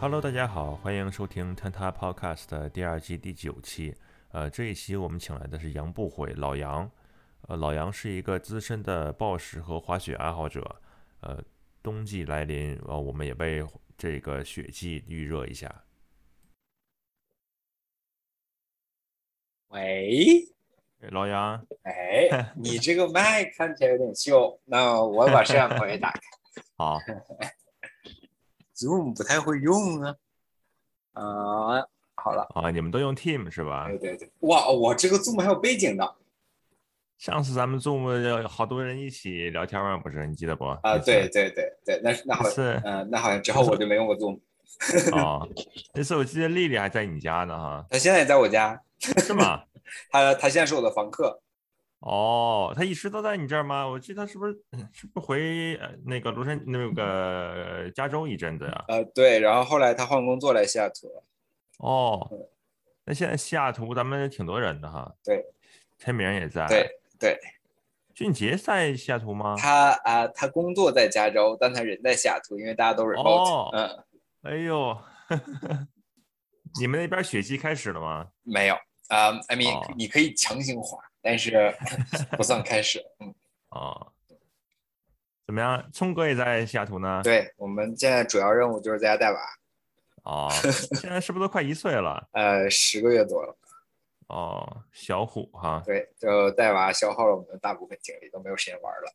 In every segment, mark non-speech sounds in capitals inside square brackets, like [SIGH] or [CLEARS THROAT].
Hello，大家好，欢迎收听 Tanta Podcast 的第二季第九期。呃，这一期我们请来的是杨不悔老杨。呃，老杨是一个资深的暴食和滑雪爱好者。呃，冬季来临，呃，我们也被这个雪季预热一下。喂，老杨，哎，你这个麦看起来有点旧，那我把摄像头也打开。[LAUGHS] 好，Zoom 不太会用啊。啊，好了，啊，你们都用 Team 是吧？对对对，哇，我这个 Zoom 还有背景的上次咱们 Zoom 有好多人一起聊天嘛，不是？你记得不？啊，对对对对，那那好像，是嗯、那好像之后我就没用过 Zoom，[LAUGHS] 哦，那次我记得丽丽还在你家呢，哈，她现在也在我家，是吗？[LAUGHS] 她她现在是我的房客，哦，他一直都在你这儿吗？我记得他是不是是不是回呃那个庐山那个呃加州一阵子呀？呃，对，然后后来他换工作来西雅图了，哦，那现在西雅图咱们挺多人的哈。对，陈明也在。对，对，俊杰在西雅图吗？他啊、他工作在加州，但他人在西雅图，因为大家都 remote，、哦嗯，哎呦，[LAUGHS] 你们那边雪季开始了吗？没有啊、i mean，、哦你可以强行滑，但是 [LAUGHS] 不算开始。嗯，[LAUGHS] 哦，怎么样？聪哥也在西雅图呢。。对，我们现在主要任务就是在家带娃，哦，现在是不是都快一岁了？[LAUGHS] 呃，十个月多了。哦，小虎哈，对，就带娃消耗了我们的大部分精力，都没有时间玩了。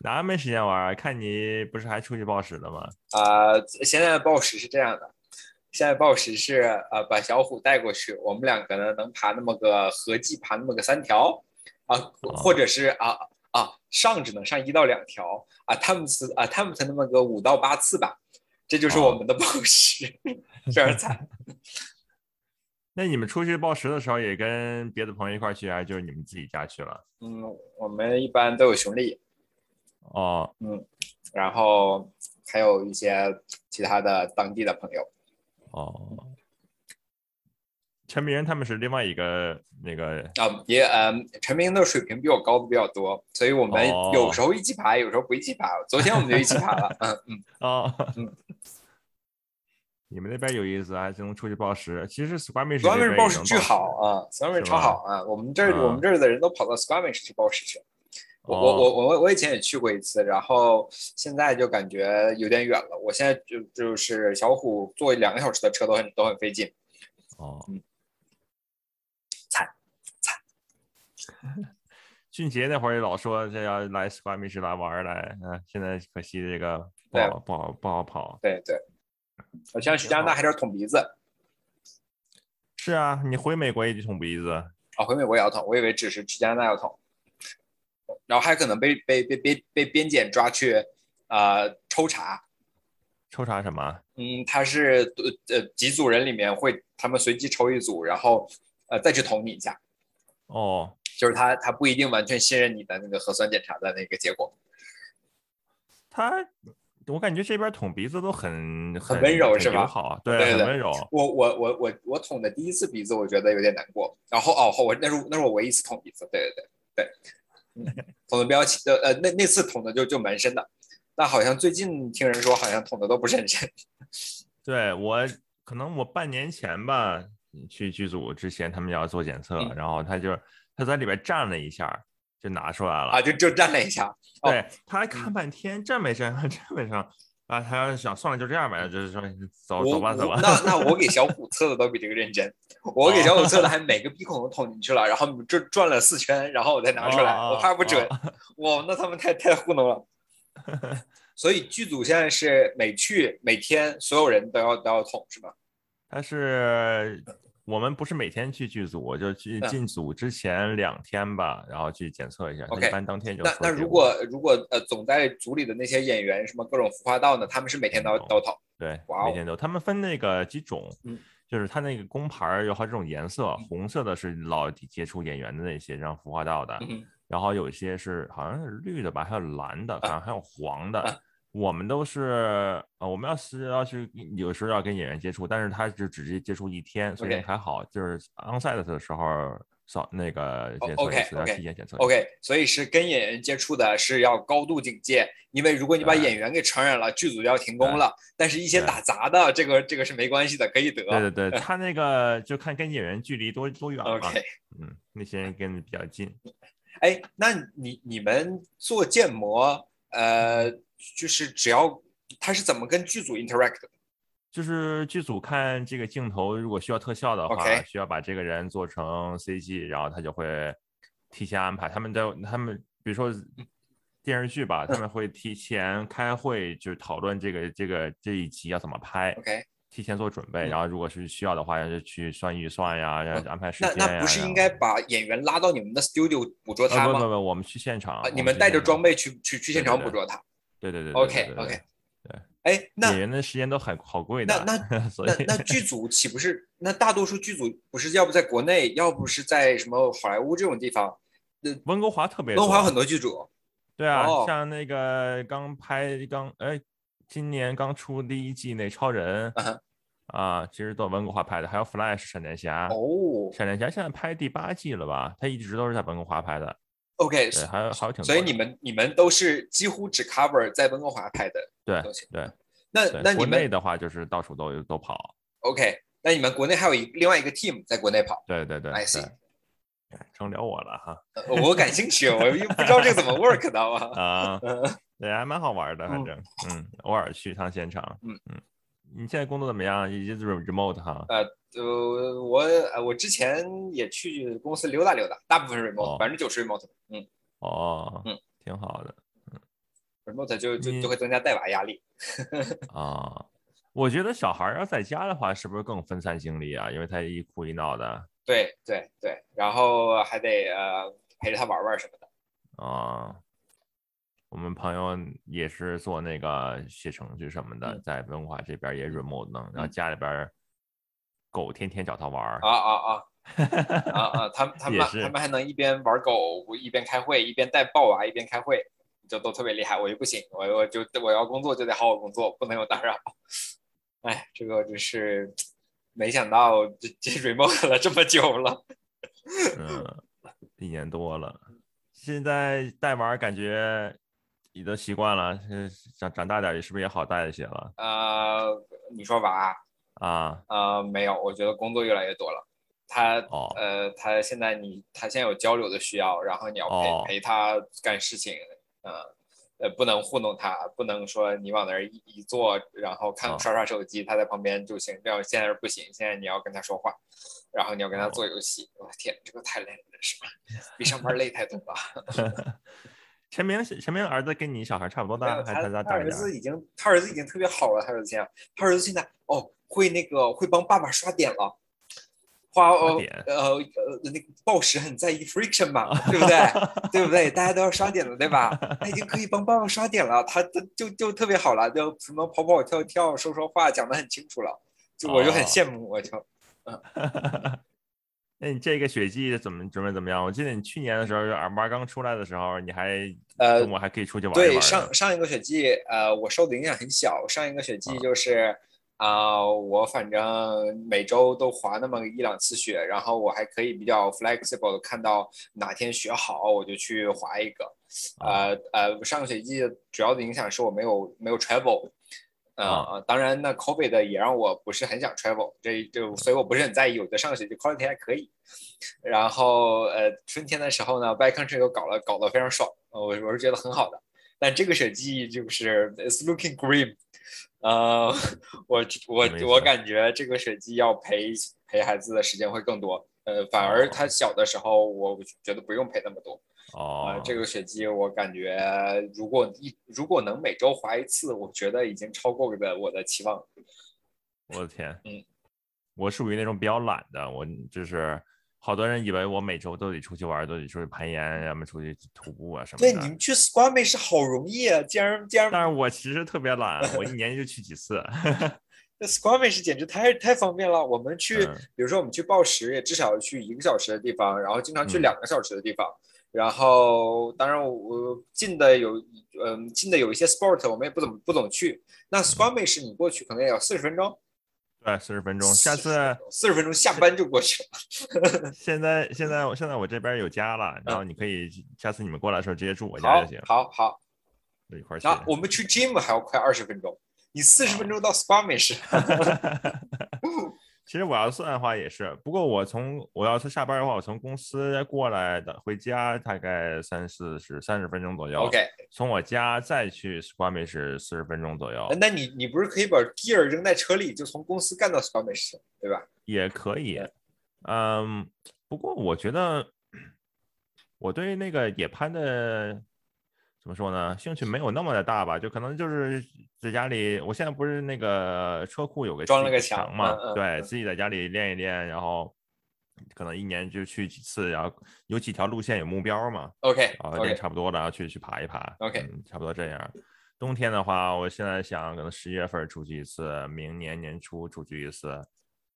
哪没时间玩啊？看你不是还出去暴食了吗？啊、现在报时是这样的，现在报时是呃把小虎带过去，我们两个呢能爬那么个合计爬那么个三条啊，或者是啊啊上只能上一到两条啊，他们次啊他们才那么个五到八次吧，这就是我们的报时，非常惨。[LAUGHS] 那你们出去报时的时候也跟别的朋友一块去，还是就是你们自己家去了？嗯，我们一般都有兄弟，哦，嗯然后还有一些其他的当地的朋友。哦，陈明他们是另外一个那个啊，也嗯，陈明的水平比我高的比较多，所以我们哦有时候一起爬，有时候不一起爬。昨天我们就一起爬了，嗯嗯，[LAUGHS] 哦，嗯 [LAUGHS] 你们那边有意思，还能出去暴食。其实 Squamish，Squamish 这边报时巨好啊，Squamish 超好啊。我们这、嗯我们这儿的人都跑到 Squamish 去报时去了。我哦我我我我以前也去过一次，然后现在就感觉有点远了。我现在就就是小虎坐两个小时的车都很都很费劲。哦嗯，惨惨。[LAUGHS] 俊杰那会儿也老说这要来 Squamish 来玩来，嗯、现在可惜这个不好不好不好跑。对对，我现在去加拿大还得捅鼻子是啊，你回美国也得捅鼻子。啊，回美国也要捅，我以为只是去加拿大要捅，然后还可能被被被被被边检抓去呃抽查。抽查什么？嗯，他是呃呃几组人里面会他们随机抽一组，然后呃再去捅你一下，哦，就是他他不一定完全信任你的那个核酸检查的那个结果。他，我感觉这边捅鼻子都很很温柔是吧对，对对很温柔。我我我我我捅的第一次鼻子，我觉得有点难过。然后哦，我那是那是我唯一一次捅鼻子，对对对对，嗯 [LAUGHS] 捅的比较浅呃呃那那次捅的就就蛮深的，但好像最近听人说好像捅的都不是很深。对我可能我半年前吧，去剧组之前他们要做检测，嗯然后他就他在里边站了一下，就拿出来了。啊，就就站了一下。哦对，他还看半天，站没 [LAUGHS] 站，站没站。啊，他要是想算了，就这样吧，就是说走走吧走吧。那 [LAUGHS] 那我给小虎测的都比这个认真，我给小虎测的 [LAUGHS] 还每个鼻孔都捅进去了，然后转转了四圈，然后我再拿出来，哦我怕不准。哦哇，那他们太太糊弄了。[LAUGHS] 所以剧组现在是每去每天所有人都要都要捅是吧？他是我们不是每天去剧组，我就去嗯进组之前两天吧，然后去检测一下。OK，一般当天就那那如果如果呃总在组里的那些演员什么各种服化道呢，他们是每天都都要捅。对，每天都，他们分那个几种，嗯就是他那个工牌有好几种颜色，红色的是老接触演员的那些，让服化道的，嗯然后有一些是好像是绿的吧，还有蓝的，反正还有黄的。啊我们都是呃，我们要是要去有时候要跟演员接触，但是他就只接接触一天，所以还好，就是 onsite 的时候扫那个检测一 OK 次，要提前检测。OK，所以是跟演员接触的是要高度警戒，因为如果你把演员给传染了，剧组就要停工了。但是，一些打杂的，这个这个是没关系的，可以得。对对对，[LAUGHS] 他那个就看跟演员距离多多远嘛。OK，嗯，那些人跟你比较近。哎，那你你们做建模，呃，就是只要他是怎么跟剧组 interact 的？就是剧组看这个镜头，如果需要特效的话需要把这个人做成 CG，然后他就会提前安排。他们在他们比如说电视剧吧，他们会提前开会，就是讨论这个这个这一集要怎么拍，OK，提前做准备。嗯然后如果是需要的话，就去算预算呀，然后安排时间呀。那不是应该把演员拉到你们的 studio 捕捉他吗？呃不不不，我们去现场啊，你们带着装备去去去现场捕捉他。对对对对 OK OK，对哎，那演员的时间都很好贵那的，那 [LAUGHS] 那那剧组岂不是？那大多数剧组不是要不在国内，要不是在什么好莱坞这种地方？温哥华特别多温哥华很多剧组。对啊，哦像那个刚拍刚哎，今年刚出第一季那超人嗯哼啊，其实都温哥华拍的，还有 Flash 闪电侠，哦闪电侠现在拍第八季了吧？他一直都是在温哥华拍的，，OK，对，还有还有挺多。所以你们你们都是几乎只 cover 在温哥华拍的对。对那，那你们国内的话就是到处都有都跑，OK？那你们国内还有一另外一个 team 在国内跑，对对对 I see，哎成聊我了哈呃我感兴趣，我又不知道这个怎么 work 的 [LAUGHS] 啊。啊，嗯对，还蛮好玩的，反嗯正嗯，偶尔去一趟现场，嗯嗯，你现在工作怎么样？也就是 remote 哈，呃，呃，我呃我之前也去公司溜达溜达，大部分 remote，哦百分之九十 remote，嗯哦，嗯，挺好的。，remote 就就就会增加带娃压力。[LAUGHS] 啊，我觉得小孩要在家的话，是不是更分散精力啊？因为他一哭一闹的对对对，然后还得呃陪着他玩玩什么的。啊。我们朋友也是做那个写程序什么的，嗯在文化这边也 remote 弄，然后嗯家里边狗天天找他玩儿啊啊啊啊啊！他们 [LAUGHS] 他们他们还能一边玩狗一边开会，一边带抱娃一边开会，就都特别厉害。我就不行，我我就我要工作就得好好工作，不能有打扰。[LAUGHS] 哎，这个真是 [TSK] 没想到这这 remote 了这么久了。嗯，[LAUGHS] 一年多了，现在带娃感觉也都习惯了，是长长大点是不是也好带一些了呃，你说娃啊？呃没有，我觉得工作越来越多了。他哦呃，他现在你他现在有交流的需要，然后你要陪、哦陪他干事情，呃呃，不能糊弄他，不能说你往那儿一一坐，然后看哦刷刷手机，他在旁边就行。这样现在是不行，现在你要跟他说话，然后你要跟他哦做游戏。我、天，这个太累了，是吧？比上班累太多了。[LAUGHS] 陈明是陈明儿子跟你小孩差不多大，还是他他儿？子已经他儿子已经特别好了，他儿子现在他儿子现在哦会那个会帮爸爸刷点了。花呃呃呃那个暴食很在意 friction 嘛，[LAUGHS] 对不对？对不对？大家都要刷点了，对吧？他已经可以帮爸爸刷点了，他他就就特别好了，就什么跑跑跳跳、说说话，讲得很清楚了，就我就很哦羡慕，我就 [LAUGHS] 那你这个雪季怎么准备怎么样？我记得你去年的时候，耳妈刚出来的时候，你还呃我还可以出去玩一玩对。上上一个雪季，呃，我受的影响很小。上一个雪季啊就是啊、我反正每周都滑那么一两次雪，然后我还可以比较 flexible 的看到哪天雪好，我就去滑一个。啊呃呃，上个雪季主要的影响是我没有没有 travel。呃，啊当然，那 COVID 也让我不是很想 travel，这就所以我不是很在意。我觉得上个雪季 quality 还可以，然后呃春天的时候呢，backcountry 又搞了搞得非常爽，呃我我是觉得很好的。但这个雪季就是 it's looking grim，呃，[LAUGHS] 我我我感觉这个雪季要陪陪孩子的时间会更多，呃，反而哦他小的时候，我觉得不用陪那么多。哦呃，，这个雪季我感觉如果一如果能每周滑一次，我觉得已经超过了我的期望。我的天，嗯，我属于那种比较懒的，我就是好多人以为我每周都得出去玩，都得出去攀岩，要么出去徒步啊什么对，的。你们去 Squamish 好容易啊，竟然竟然但是我其实特别懒，我一年就去几次。[LAUGHS] 那 Squamish 简直太太方便了。我们去，嗯比如说我们去报时，也至少要去一个小时的地方，然后经常去嗯两个小时的地方。然后，当然我近的有，嗯，近的有一些 sport 我们也不怎么不怎么去。那 Squamish 你过去可能也要四十分钟，对，四十分钟。下次四十分钟下班就过去了。[LAUGHS] 现在现在我现在我这边有家了，然后你可以下次你们过来的时候直接住我家就行。好好，一块儿去。我们去 gym 还要快二十分钟，你四十分钟到 spa 没事。其实我要算的话也是，不过我从我要是下班的话，我从公司过来的回家大概三四十三十分钟左右。OK，从我家再去 Squamish 四十分钟左右。那你你不是可以把 gear 扔在车里，就从公司干到 Squamish，对吧？也可以。嗯，不过我觉得 [CLEARS THROAT] 我对那个野攀的。怎么说呢？兴趣没有那么的大吧，就可能就是在家里。我现在不是那个车库有个装了个墙嘛，对自己在家里练一练，然后可能一年就去几次，然后有几条路线有目标嘛。OK，啊，练差不多了，然后去去爬一爬。OK，差不多这样。冬天的话，我现在想可能十一月份出去一次，明年年初出去一次，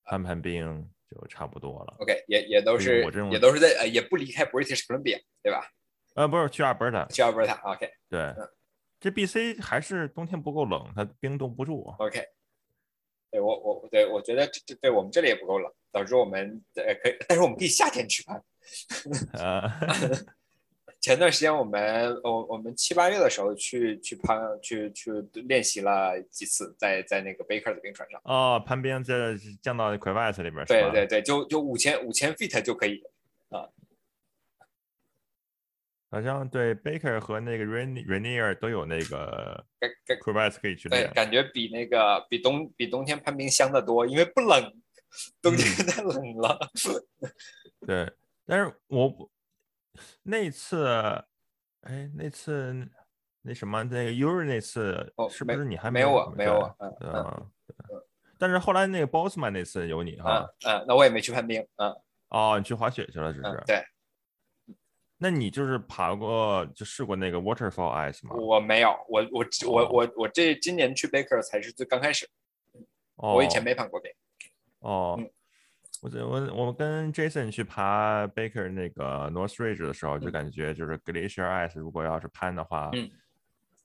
攀攀冰就差不多了。OK，也也都是也都是在呃，也不离开 British Columbia，对吧？呃，不是去阿尔伯塔，去阿尔伯塔，OK，对，这 BC 还是冬天不够冷，它冰冻不住，OK，对我我对我觉得这这对我们这里也不够冷，导致我们呃可以，但是我们可以夏天去攀。啊，[LAUGHS] 前段时间我们我我们七八月的时候去去攀去去练习了几次，在在那个 Baker 的冰川上。哦，攀冰在降到 q u e s 里边，对对对，就就五千五千 feet 就可以啊。好像对 Baker 和那个 Rainier 都有那个 c r e v a s 可以去练，对，感觉比那个比冬比冬天攀冰香的多，因为不冷，冬天太冷了。[LAUGHS] 对，但是我那次，哎，那次那什么那个 Uri 那次是不是你还没有我没有我？嗯嗯。但是后来那个 Bossman 那次有你哈。嗯，那我也没去攀冰。嗯。哦，你去滑雪去了，只是。对。那你就是爬过就试过那个 waterfall ice 吗？我没有，我我我我我这今年去 Baker 才是最刚开始，我以前没爬过冰。哦，我我我跟 Jason 去爬 Baker 那个 North Ridge 的时候，就感觉就是 glacier ice 如果要是攀的话，嗯，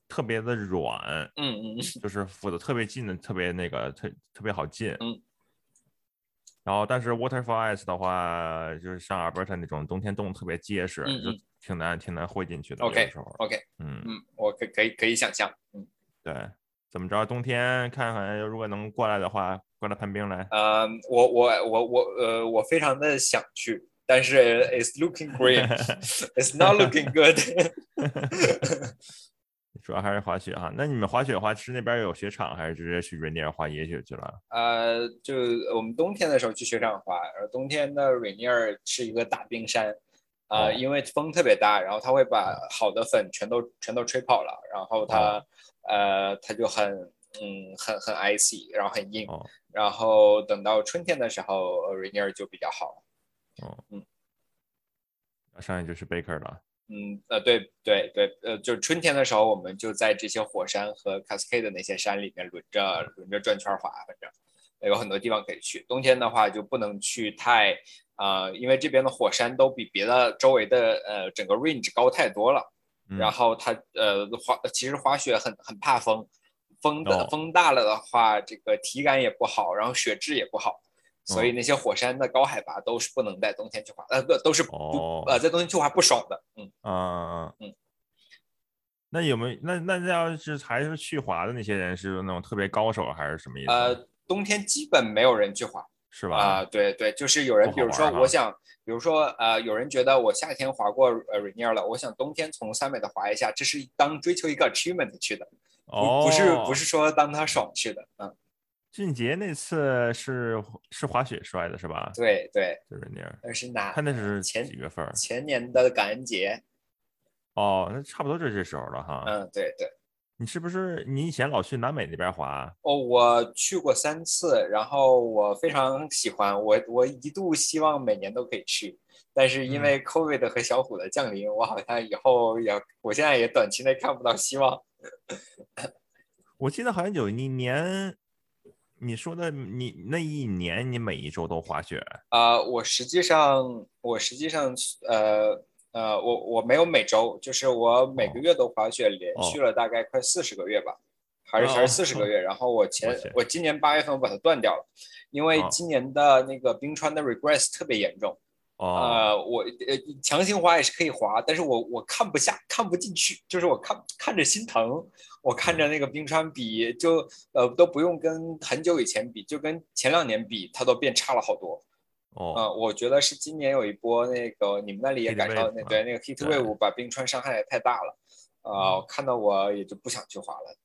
特别的软，嗯嗯，就是扶的特别近的，特别那个特特别好进，嗯。然后，但是 waterfall ice 的话，就是像 Alberta 那种冬天冻特别结实，就挺难挺难会进去的。OK OK，嗯嗯，我可可以可以想象，嗯，对，怎么着，冬天看看如果能过来的话，过来攀冰来。呃，我我我我呃，我非常的想去，但是 it's looking great，it's [LAUGHS] not looking good。[LAUGHS] 主要还是滑雪哈，那你们滑雪的话是那边有雪场，还是直接去 Rainier 滑野雪去了？呃，就我们冬天的时候去雪场滑，然后冬天的 Rainier 是一个大冰山，啊，因为风特别大，然后它会把好的粉全都全都吹跑了，然后它呃它就很嗯很很 icy，然后很硬，然后等到春天的时候 Rainier 就比较好。哦，嗯，那上面就是 Baker 了。嗯呃对对对呃就是春天的时候我们就在这些火山和 Cascade 的那些山里面轮着轮着转圈滑，反正有很多地方可以去。冬天的话就不能去太呃，因为这边的火山都比别的周围的呃整个 range 高太多了。然后它呃滑其实滑雪很很怕风，风的风大了的话这个体感也不好，然后雪质也不好。所以那些火山的高海拔都是不能在冬天去滑，呃不都是不呃在冬天去滑不爽的，嗯嗯嗯。那有没有那那那要是还是去滑的那些人是那种特别高手还是什么意思？呃，冬天基本没有人去滑，是吧？啊对对，就是有人比如说我想，比如说呃有人觉得我夏天滑过呃 Rainier 了，我想冬天从三美的滑一下，这是当追求一个 achievement 去的，不不是不是说当他爽去的，嗯。俊杰那次是是滑雪摔的，是吧？对对，就是那样。那是哪？他那是前几月份？前年的感恩节。哦，那差不多就这时候了哈。嗯，对对。你是不是你以前老去南美那边滑？哦，我去过三次，然后我非常喜欢，我我一度希望每年都可以去，但是因为 COVID 和小虎的降临，我好像以后也，我现在也短期内看不到希望。[LAUGHS] 我记得好像有一年。你说的你那一年，你每一周都滑雪？啊，我实际上，我实际上，呃呃，我我没有每周，就是我每个月都滑雪，连续了大概快四十个月吧。还是还是哦四十个月。然后我 [LAUGHS] 前我今年八月份我把它断掉了，因为哦今年的那个冰川的 regress 特别严重。哦，呃，我呃强行滑也是可以滑，但是我我看不下，看不进去，就是我看看着心疼，我看着那个冰川比就呃都不用跟很久以前比，就跟前两年比，它都变差了好多。哦，嗯，我觉得是今年有一波那个你们那里也 Heat 感受到那对那个 heat wave 把冰川伤害也太大了，呃，看到我也就不想去滑了。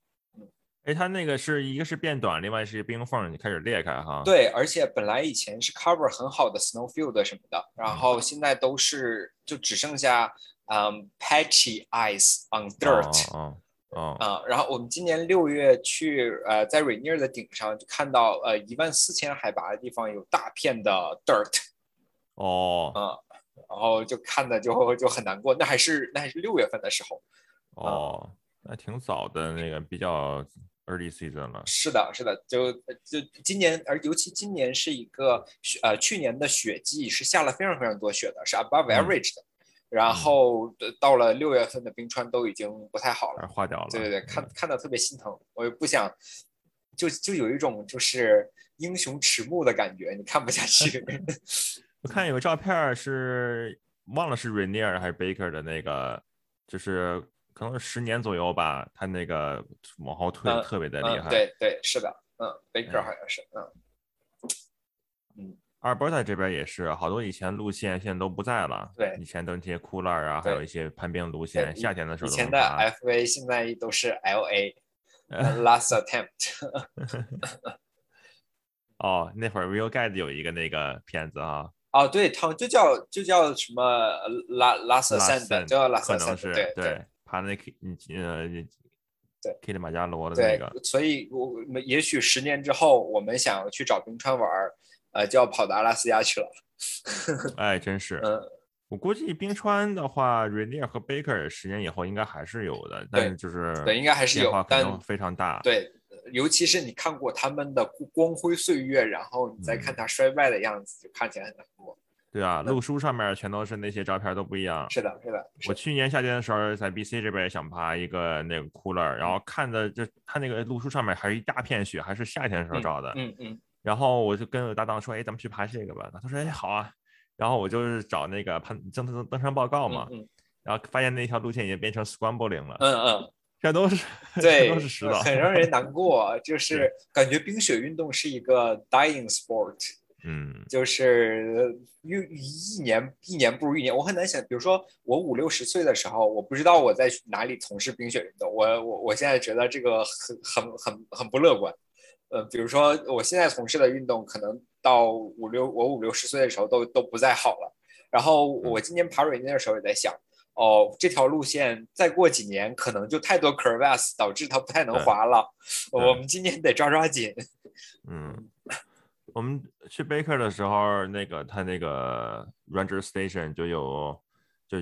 哎，它那个是一个是变短，另外是冰缝开始裂开哈。，对，而且本来以前是 cover 很好的 snowfield 什么的，然嗯。后现在都是就只剩下嗯 patchy ice on dirt 哦哦啊、然后我们今年六月去呃在 Rainier 的顶上就看到呃一万四千海拔的地方有大片的 dirt 哦哦啊、然后就看的就就很难过，那还是那还是六月份的时候。哦，那挺早的那个比较 early season 了。是的，是的，就就今年，而尤其今年是一个雪呃去年的雪季是下了非常非常多雪的，是 above 嗯 average 的，然后呃到了六月份的冰川都已经不太好了，化掉了。对对对，嗯看看到特别心疼，我也不想，就就有一种就是英雄迟暮的感觉，你看不下去。[LAUGHS] 我看有个照片是忘了是 Rainier 还是 Baker 的那个，就是可能是十年左右吧，他那个往后退嗯特别的厉嗯，害。对对，是的，嗯，Baker 嗯好像是，嗯，阿尔伯塔这边也是，好多以前路线现在都不在了。对以前都是那些酷乐啊，还有一些攀冰路线，夏天的时候以前的。FA 现在都是 [LAUGHS] LA。[LAUGHS] Last attempt，[LAUGHS] 哦，那会儿 Real Guide 有一个那个片子啊，哦，对，他们就叫就叫什么拉拉瑟拉山的，森就叫拉可能是对对，爬那 K 呃对 K 里马加罗的那对个，所以我们也许十年之后，我们想要去找冰川玩儿，呃，就要跑到阿拉斯加去了。[LAUGHS] 哎，真是。嗯，我估计冰川的话，Rainier 和 Baker 十年以后应该还是有的，但是就是对，应该还是有但非常大。对，尤其是你看过他们的光辉岁月，然后你再看嗯他衰败的样子，就看起来很难过。对啊，路书上面全都是那些照片都不一样。是的，是的，是我去年夏天的时候，在 BC 这边也想爬一个那个 cooler，然后看的就它那个路书上面还是一大片雪，还是夏天的时候照的。嗯嗯然后我就跟我搭档说：“哎，咱们去爬这个吧。”他说：“哎，好啊。”然后我就是找那个攀登登登山报告嘛，嗯然后发现那条路线已经变成 scrambling 了，嗯嗯，[LAUGHS] 这都是 [LAUGHS] 对，这都是石头。[LAUGHS] 很让人难过，就是感觉冰雪运动是一个 dying sport。嗯就是一一年一年不如一年，我很难想，比如说我五六十岁的时候，我不知道我在哪里从事冰雪运动，我我我现在觉得这个很很很很不乐观。呃，比如说我现在从事的运动，可能到五六我五六十岁的时候都都不再好了。然后我今年爬瑞尼的时候也在想，哦，这条路线再过几年可能就太多 crevasse 导致它不太能滑了。对我们今年得抓抓紧。[LAUGHS] 嗯，我们去 Baker 的时候，那个他那个 Ranger Station 就有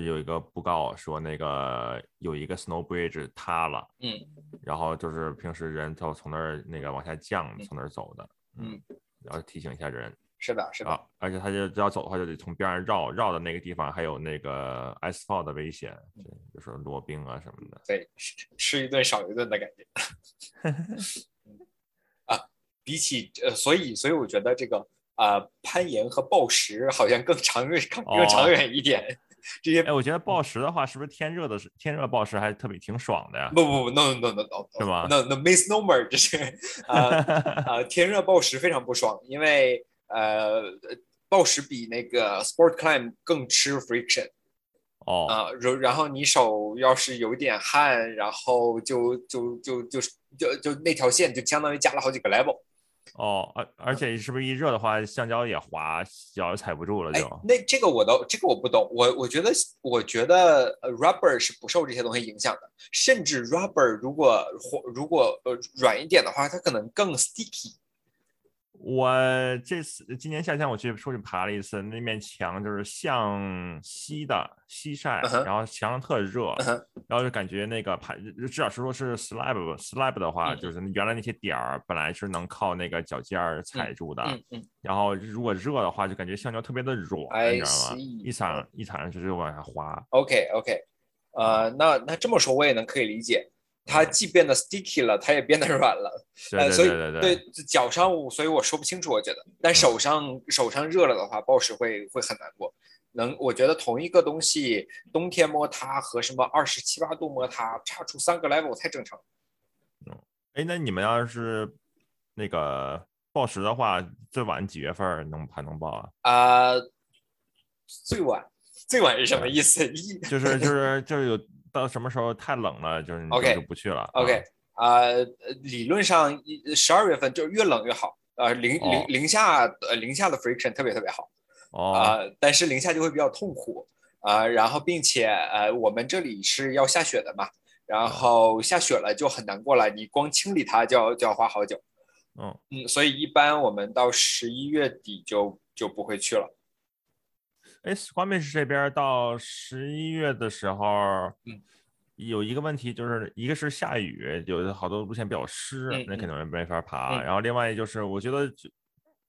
就有一个布告说那个有一个 Snow Bridge 塌了，嗯然后就是平时人都从那儿那个往下降，嗯从那儿走的，嗯，然后提醒一下人是的，是的。啊，而且他就要走的话就得从边上绕，绕的那个地方还有那个 ice fall 的危险，就是落冰啊什么的。对，吃吃一顿少一顿的感觉。啊，比起呃，所以所以我觉得这个呃攀岩和暴食好像更长远、更 [LAUGHS] 更长哦远一点。这些哎，我觉得暴食的话，是不是天热的时天热暴食还特别挺爽的呀？不不不，no no no no，是吗？no no misnomer，这是 [LAUGHS] 呃呃天热暴食非常不爽，因为呃暴食比那个 sport climb 更吃 friction。哦，啊，然然后你手要是有点汗，然后就就就就就就那条线就相当于加了好几个 level。哦，而而且是不是一热的话，橡胶也滑，脚也踩不住了哎就。，那这个我都这个我不懂，我我觉得我觉得呃 rubber 是不受这些东西影响的，甚至 rubber 如果或如果呃软一点的话，它可能更 sticky。我这次今年夏天我去出去爬了一次，那面墙就是向西的西晒，然后墙上特热，然后就感觉那个爬，至少是说是 slab slab 的话，嗯就是原来那些点儿本来是能靠那个脚尖儿踩住的，嗯嗯，然后如果热的话，就感觉橡胶特别的软，你知道吗？一踩一踩上去就往下滑。OK OK，呃，那那这么说我也能可以理解。它既变得 sticky 了，它也变得软了。[LAUGHS] 对所以对对脚上，所以我说不清楚，我觉得，但手上手上热了的话，暴食会会很难过。能，我觉得同一个东西，冬天摸它和什么二十七八度摸它，差出三个 level 太正常。嗯，哎，那你们要是那个报时的话，最晚几月份能还能报啊？啊，最晚最晚是什么意思？就是就是就是有到什么时候太冷了，就是你就不去了。OK 啊，理论上十二月份就是越冷越好，呃，零零零下呃零下的 friction 特别特别好。啊，但是零下就会比较痛苦啊，然后并且呃，我们这里是要下雪的嘛，然后下雪了就很难过了，你光清理它就要就要花好久，嗯嗯，所以一般我们到十一月底就就不会去了。哎，Squamish 这边到十一月的时候，嗯，有一个问题就是一个是下雨，有的好多路线比较湿，那肯定没法爬，然后另外就是我觉得。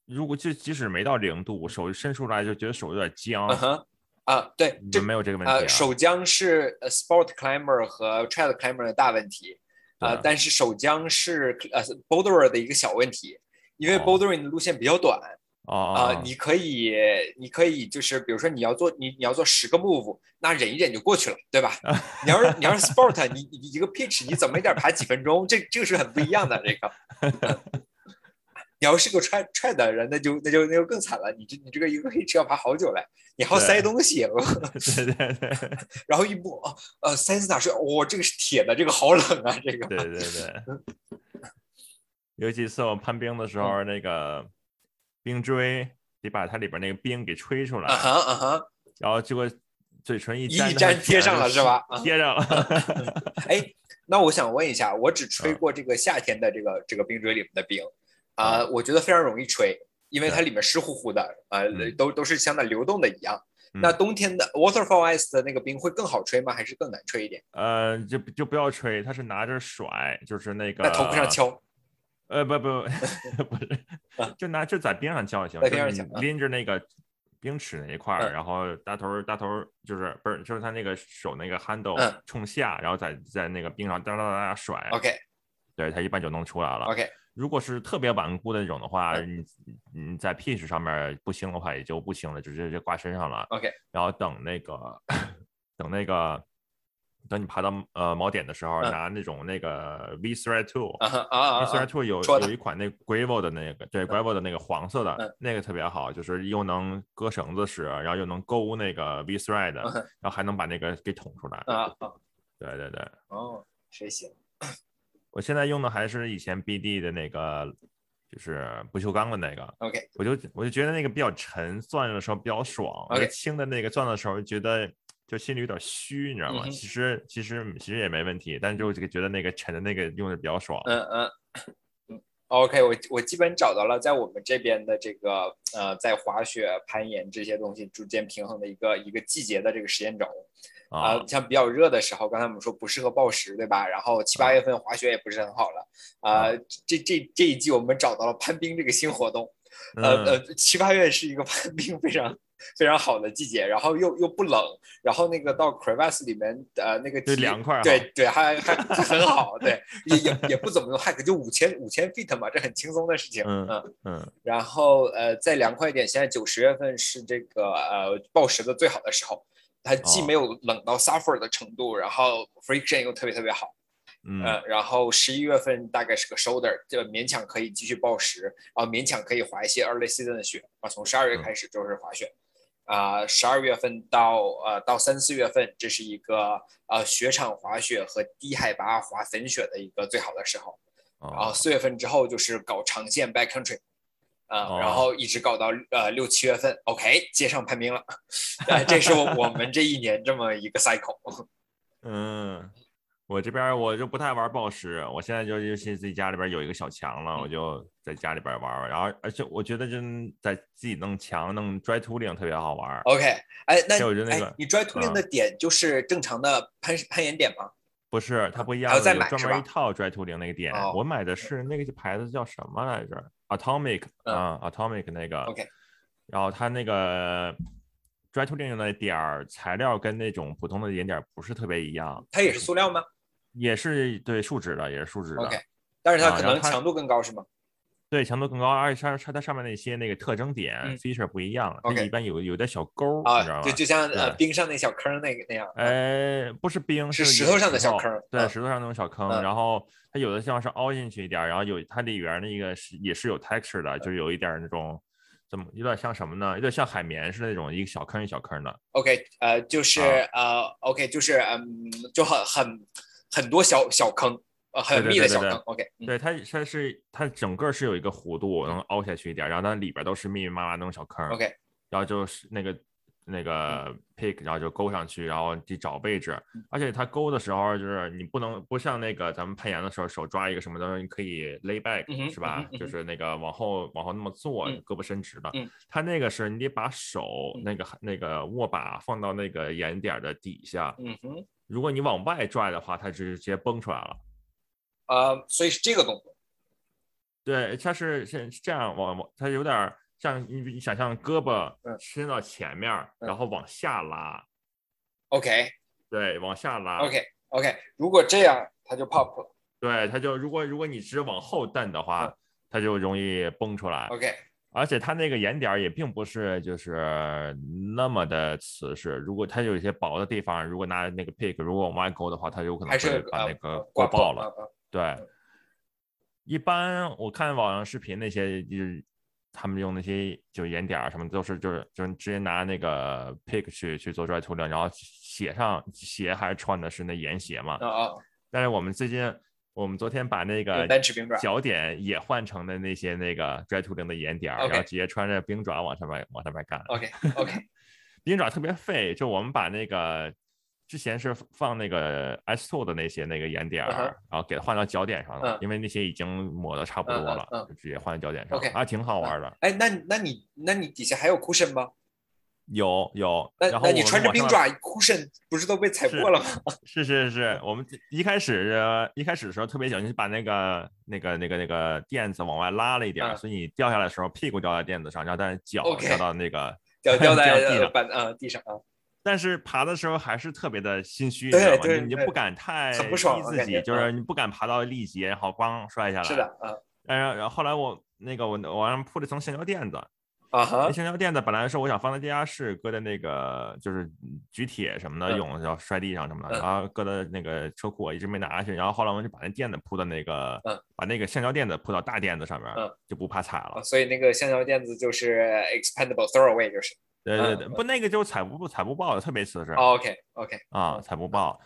如果就即使没到零度，手伸出来就觉得手有点僵。嗯，啊，对，这没有这个问题。呃，手僵是 sport climber 和 trail climber 的大问题，啊，但是手僵是呃 boulder 的一个小问题，因为 bouldering 的路线比较短。啊，你可以，你可以就是比如说你要做你你要做十个 move，那忍一忍就过去了，对吧？[LAUGHS] 你要是你要是 sport，你你一个 pitch 你怎么也得爬几分钟，这这个是很不一样的这个。[LAUGHS] 你要是个踹踹的人，那就那就那就更惨了。你这你这个一个 pitch 要爬好久嘞，你还要塞东西。[LAUGHS] 对对对。然后一摸，呃，塞斯塔是，哇，这个是铁的，这个好冷啊，这个。对对对。有几次我攀冰的时候，那个冰锥得把它里边那个冰给吹出来。啊哈啊哈。然后结果嘴唇一一粘贴上了是吧？贴上了。哎，那我想问一下，我只吹过这个夏天的这个这个冰锥里面的冰。啊，我觉得非常容易吹，因为它里面湿乎乎的，呃，都都是像那流动的一样。那冬天的 waterfall ice 的那个冰会更好吹吗？还是更难吹一点？呃，就就不要吹，它是拿着甩，就是那个在头壳上敲。呃，不不 [LAUGHS] 不是，[LAUGHS] 就拿就在冰上敲就行，就是拎着那个冰尺那一块儿，然后大头大头就是不是就是他那个手那个 handle 冲下，然后在在那个冰上哒哒哒哒甩。OK，对，他一般就能出来了。OK。如果是特别顽固的那种的话，你你在 pitch 上面不行的话，也就不行了，就直接就挂身上了。OK，然后等那个 [LAUGHS] 等那个等你爬到呃锚点的时候，拿那种那个 V thread tool，V thread tool 有有一款那 gravel 的那个对 gravel 的那个黄色的那个特别好，就是又能割绳子使，然后又能勾那个 V thread，然后还能把那个给捅出来。啊对对对。哦，谁行？我现在用的还是以前 BD 的那个，就是不锈钢的那个。OK，我就我就觉得那个比较沉，钻的时候比较爽。OK，轻的那个钻的时候觉得就心里有点虚，你知道吗？其实其实其实也没问题，但是就觉得那个沉的那个用的比较爽。嗯嗯嗯。OK，我我基本找到了在我们这边的这个呃，在滑雪、攀岩这些东西逐渐平衡的一个一个季节的这个时间轴。啊，像比较热的时候，刚才我们说不适合暴食，对吧？然后七八月份滑雪也不是很好了。啊，这这这一季我们找到了攀冰这个新活动。呃呃，七八月是一个 [LAUGHS] 攀冰非常非常好的季节，然后又又不冷，然后那个到 crevasse 里面呃那个凉快，对对，还还很好，对，也也也不怎么用 hike，就五千五千 feet 嘛，这很轻松的事情。嗯嗯。然后呃再凉快一点，现在九十月份是这个呃暴食的最好的时候。它既没有冷到 suffer 的程度，然后 friction 又特别特别好，嗯，然后十一月份大概是个 shoulder，就勉强可以继续暴食，然后勉强可以滑一些 early season 的雪，啊，从十二月开始就是滑雪，啊，十二月份到呃到三四月份，这是一个呃雪场滑雪和低海拔滑粉雪的一个最好的时候，然后四月份之后就是搞长线 backcountry。啊，然后一直搞到呃六七月份，OK，接上攀冰了，[LAUGHS] 这是我们这一年这么一个 cycle。[LAUGHS] 嗯，我这边我就不太玩暴食，我现在就尤其自己家里边有一个小墙了，我就在家里边玩。然后而且我觉得就在自己弄墙弄 dry tooling 特别好玩。OK，哎，那我觉得那个你 dry tooling 的点就是正常的攀攀岩点吗？不是，它不一样，有专门一套 dry tooling 那个点。我买的是那个牌子叫什么来着？Atomic 啊，Atomic 那个，OK，然后它那个 dry tooling 的点儿材料跟那种普通的岩点不是特别一样。它也是塑料吗？也是对树脂的，也是树脂的。OK，但是它可能强度更高是吗？对，强度更高，而且它它它上面那些那个特征点、嗯 feature 不一样，它一般有有点小沟儿，你知道啊，吗就？就像呃冰上那小坑那个那样。啊呃，不是冰，是石头上的小坑儿对，嗯石头上那种小坑，嗯然后它有的地方是凹进去一点儿，然后有它里边儿那个是也是有 texture 的，就是有一点儿那种怎么有点像什么呢？有点像海绵似的那种，一个小坑一小坑的。OK，呃，就是啊呃，OK，就是嗯，就很很很多小小坑，呃，很密的小坑。OK，嗯对，它它是它整个是有一个弧度能凹下去一点儿，然后它里边儿都是密密麻麻那种小坑。，OK，然后就是那个那嗯个 pick，然后就勾上去，然后去找位置。而且它勾的时候，就是你不能不像那个咱们攀岩的时候，手抓一个什么东西，你可以 lay back，、嗯是吧？就是那个往后往后那么坐，嗯胳膊伸直的。嗯它那个是你得把手、嗯那个那个握把放到那个岩点儿的底下，嗯哼，如果你往外拽的话，它直接崩出来了。呃，所以是这个动作。对，它是是是这样往往，它有点儿像你你想象胳膊嗯伸到前面然后往下拉。OK，OK，OK，、对，往下拉。OK，如果这样，它就 pop 了。对，它就如果如果你只往后蹬的话，嗯它就容易崩出来。OK，而且它那个眼点儿也并不是就是那么的瓷实，如果它有一些薄的地方，如果拿那个 pick 如果往外勾的话，它有可能会把呃那个刮刮爆了。了。对，一般我看网上视频那些就是。他们用那些就眼点儿什么都是就是就是直接拿那个 pick 去去做 dry tooling，然后鞋上鞋还穿的是那盐鞋嘛，啊啊，但是我们最近，我们昨天把那个单齿冰爪脚点也换成了那些那个 dry tooling 的眼点儿 OK 然后直接穿着冰爪往上面往上面干。OK，OK，[LAUGHS] 冰爪特别费，就我们把那个之前是放那个 S two 的那些那个眼点然后给它换到脚点上了，嗯因为那些已经抹的差不多了，嗯就直接换到脚点上 OK 还挺好玩的。哎，那那你那你底下还有 cushion 吗？有有，那然后你穿着冰爪 cushion 不是都被踩是破了吗？[LAUGHS] 是是是，我们一开始呃一开始的时候特别小心，把那个那个那个那个垫子往外拉了一点所以你掉下来的时候屁股掉在垫子上，然后但是脚掉到那个 [LAUGHS] 掉 [LAUGHS] 掉在掉地上呃板啊地上啊。但是爬的时候还是特别的心虚，你对你不敢太逼自己，就是嗯你不敢爬到力竭，然后咣摔下来。是的。嗯然后然后后来我那个我我让铺了一层橡胶垫子，啊哈那橡胶垫子本来是我想放在地下室，搁在那个就是举铁什么的用，然后摔地上什么的，嗯然后搁在那个车库，我一直没拿下去。然后后来我就把那垫子铺到那个嗯，把那个橡胶垫子铺到大垫子上面嗯，就不怕踩了啊，。所以那个橡胶垫子就是 expandable throwaway 就是。对对对，嗯不那个就踩不踩不爆的，特别瓷实 OK OK 啊，踩不爆。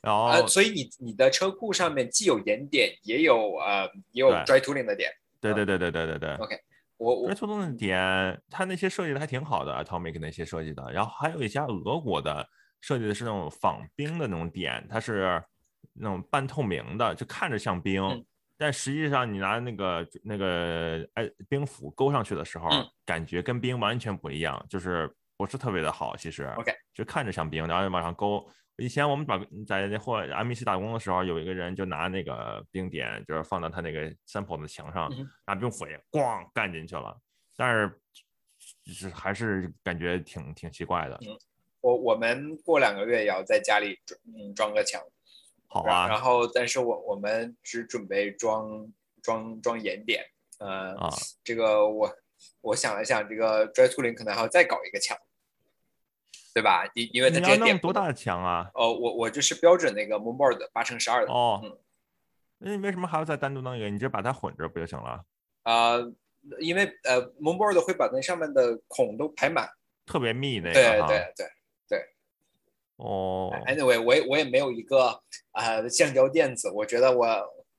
然啊，后所以你你的车库上面既有岩点，也有呃也有对 dry tooling 的点。对对对对对对对。OK，我我追途中的点，它那些设计的还挺好的，Atomic 那些设计的。然后还有一家俄国的设计的是那种仿冰的那种点，它是那种半透明的，就看着像冰，嗯但实际上你拿那个那个哎冰斧勾上去的时候，嗯感觉跟冰完全不一样，就是不是特别的好。其实 OK 就看着像冰，然后往上勾。以前我们打在那或 MEC 打工的时候，有一个人就拿那个冰点，就是放到他那个 sample 的墙上，拿冰斧也咣干进去了，但是就是还是感觉挺挺奇怪的。我我们过两个月也要在家里装嗯装个墙，好啊然啊，后但是我我们只准备装装装岩点，呃，啊，这个我我想了想，这个 dry tooling 可能还要再搞一个墙，对吧？因因为它这些点弄多大的墙啊？哦，我我就是标准那个 moonboard 八乘十二的，哦嗯，那你为什么还要再单独弄一个？你直接把它混着不就行了？啊、因为呃 moonboard 会把那上面的孔都排满，特别密那对个哈。对对。哦，Anyway，我也我也没有一个呃橡胶垫子，我觉得我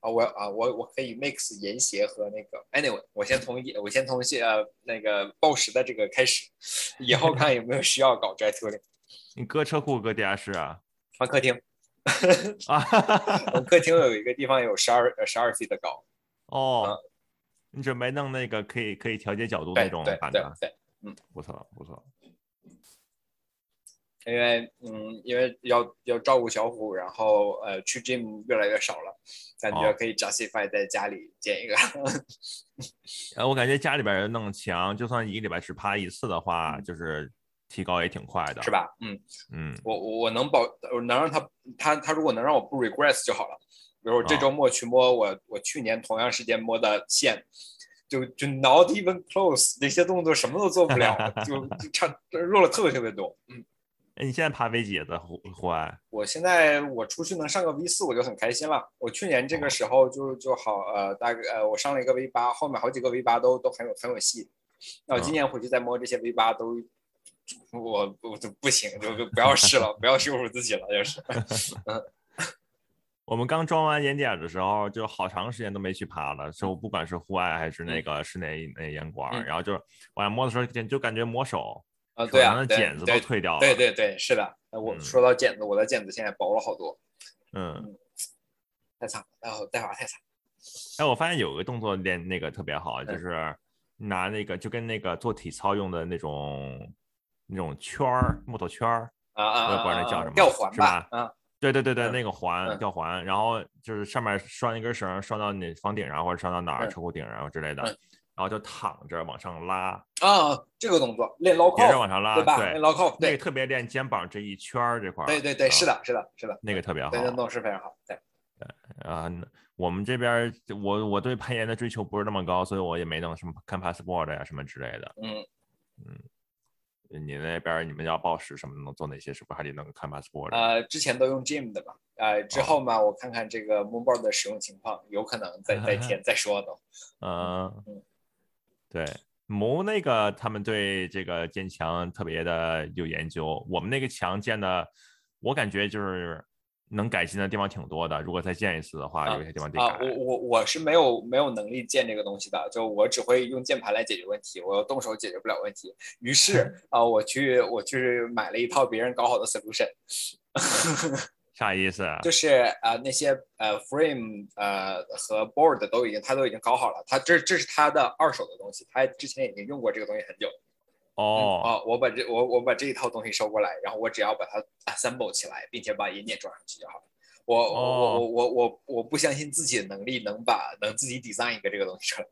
啊我啊我我可以 mix 银鞋和那个 Anyway，我先从一我先从呃那个报时的这个开始，以后看有没有需要搞 dry tooling。你搁车库搁地下室啊？[LAUGHS] 放客厅，[LAUGHS] 啊，我客厅有一个地方有十二十二 feet 的高，哦，你准备弄那个可以可以调节角度那种对对对，嗯？不错不错。因为嗯因为要要照顾小虎，然后呃去 gym 越来越少了，感觉哦可以 justify 在家里建一个。[LAUGHS] 呃，我感觉家里边人弄墙，就算一个礼拜只爬一次的话，嗯就是提高也挺快的，是？吧？嗯，嗯，我我我能保，我能让他他他如果能让我不 regress 就好了。比如我这啊周末去摸我我去年同样时间摸的线，就就 not even close，那些动作什么都做不了，[LAUGHS] 就就差弱了特别特别多。嗯，哎，你现在爬 V 几在户户外？我现在我出去能上个 V 四我就很开心了。我去年哦这个时候就就好呃大概呃我上了一个 V 八，后面好几个 V 八都都很有很有戏。那我今嗯年回去再摸这些 V 八都。我我就不行，就就不要试了，不要羞辱自己了，就是。[LAUGHS] [LAUGHS] 我们刚装完岩点的时候，就好长时间都没去爬了，就不管是户外还是那个室内那岩馆儿，嗯然后就是往上摸的时候，就就感觉摸手，啊，手对啊，茧子都对退掉了。对对对，是的。呃我嗯说到茧子，我的茧子现在薄了好多，嗯，太惨了，然后带娃太惨。哎，我发现有个动作练那个特别好，就嗯是拿那个就跟那个做体操用的那种那种圈儿，木头圈儿，啊啊啊我也不知道那！叫什么吊环是吧嗯，对对对对，嗯那个环嗯吊环，然后就是上面拴一根绳，拴到你房顶上或者拴到哪儿嗯车库顶上之类的，嗯然后就躺着往上拉，啊，这个动作练捞接着靠，往上拉，对吧？对特别练肩膀这一圈儿这块儿，对对对，啊是的，是的，是的，那个特别好对，那动作是非常好。对，啊。那我们这边我我对攀岩的追求不是那么高，所以我也没弄什么看 passport 呀什么之类的。嗯嗯，你那边你们要报时什么的，能做哪些？是不是还得能看 passport？呃，之前都用 Gym 的吧，呃，之哦后嘛，我看看这个 Moonboard 的使用情况，有可能再 [LAUGHS] 再填再说的。嗯嗯，对，谋那个他们对这个建墙特别的有研究。我们那个墙建的，我感觉就是能改进的地方挺多的。如果再建一次的话，啊有些地方得啊，改。我我我是没有没有能力建这个东西的，就我只会用键盘来解决问题，我动手解决不了问题。于是 [LAUGHS] 啊，我去我去买了一套别人搞好的 solution，[LAUGHS] 啥意思啊？就是呃那些呃 frame 呃和 board 都已经他都已经搞好了，他这这是他的二手的东西，他之前已经用过这个东西很久。哦，哦，我把这我我把这一套东西收过来，然后我只要把它 assemble 起来，并且把引点装上去就好了。我我我我我我我不相信自己的能力能把能自己 design 一个这个东西出来。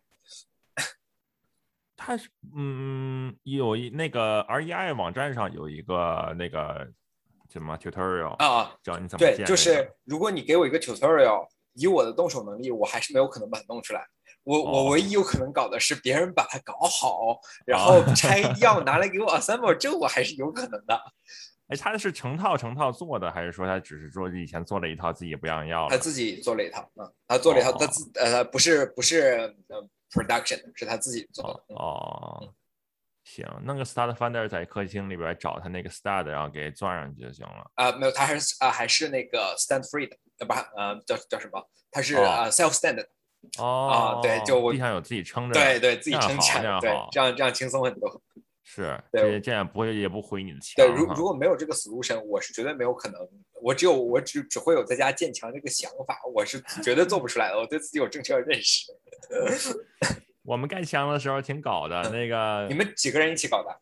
它是嗯有一那个 REI 网站上有一个那个什么 tutorial 啊，教你怎么对，就是如果你给我一个 tutorial，以我的动手能力，我还是没有可能把它弄出来。我我哦唯一有可能搞的是别人把它搞好，然后 [LAUGHS] 拆掉拿来给我 assemble，这我还是有可能的。哎，他是成套成套做的，还是说他只是说以前做了一套自己也不想要了？他自己做了一套，嗯，他做了一套，哦他自呃不是不是呃 production，是他自己做的。嗯哦，行，弄个 Start Finder 在客厅里边找他那个 Start，然后给钻上去就行了。啊、没有，他还是啊、还是那个 stand free 的，呃不呃叫叫什么？他是哦啊、self stand 的，哦，对就我地上有自己撑着，对，对，自己撑起来，对这样，这样轻松很多。是，对这这样不会也不毁你的墙对，如如果没有这个 solution，我是绝对没有可能，我只有我只只会有在家建墙这个想法，我是绝对做不出来的，我对自己有正确的认识。[LAUGHS] 我们盖墙的时候挺搞的，那个嗯你们几个人一起搞的？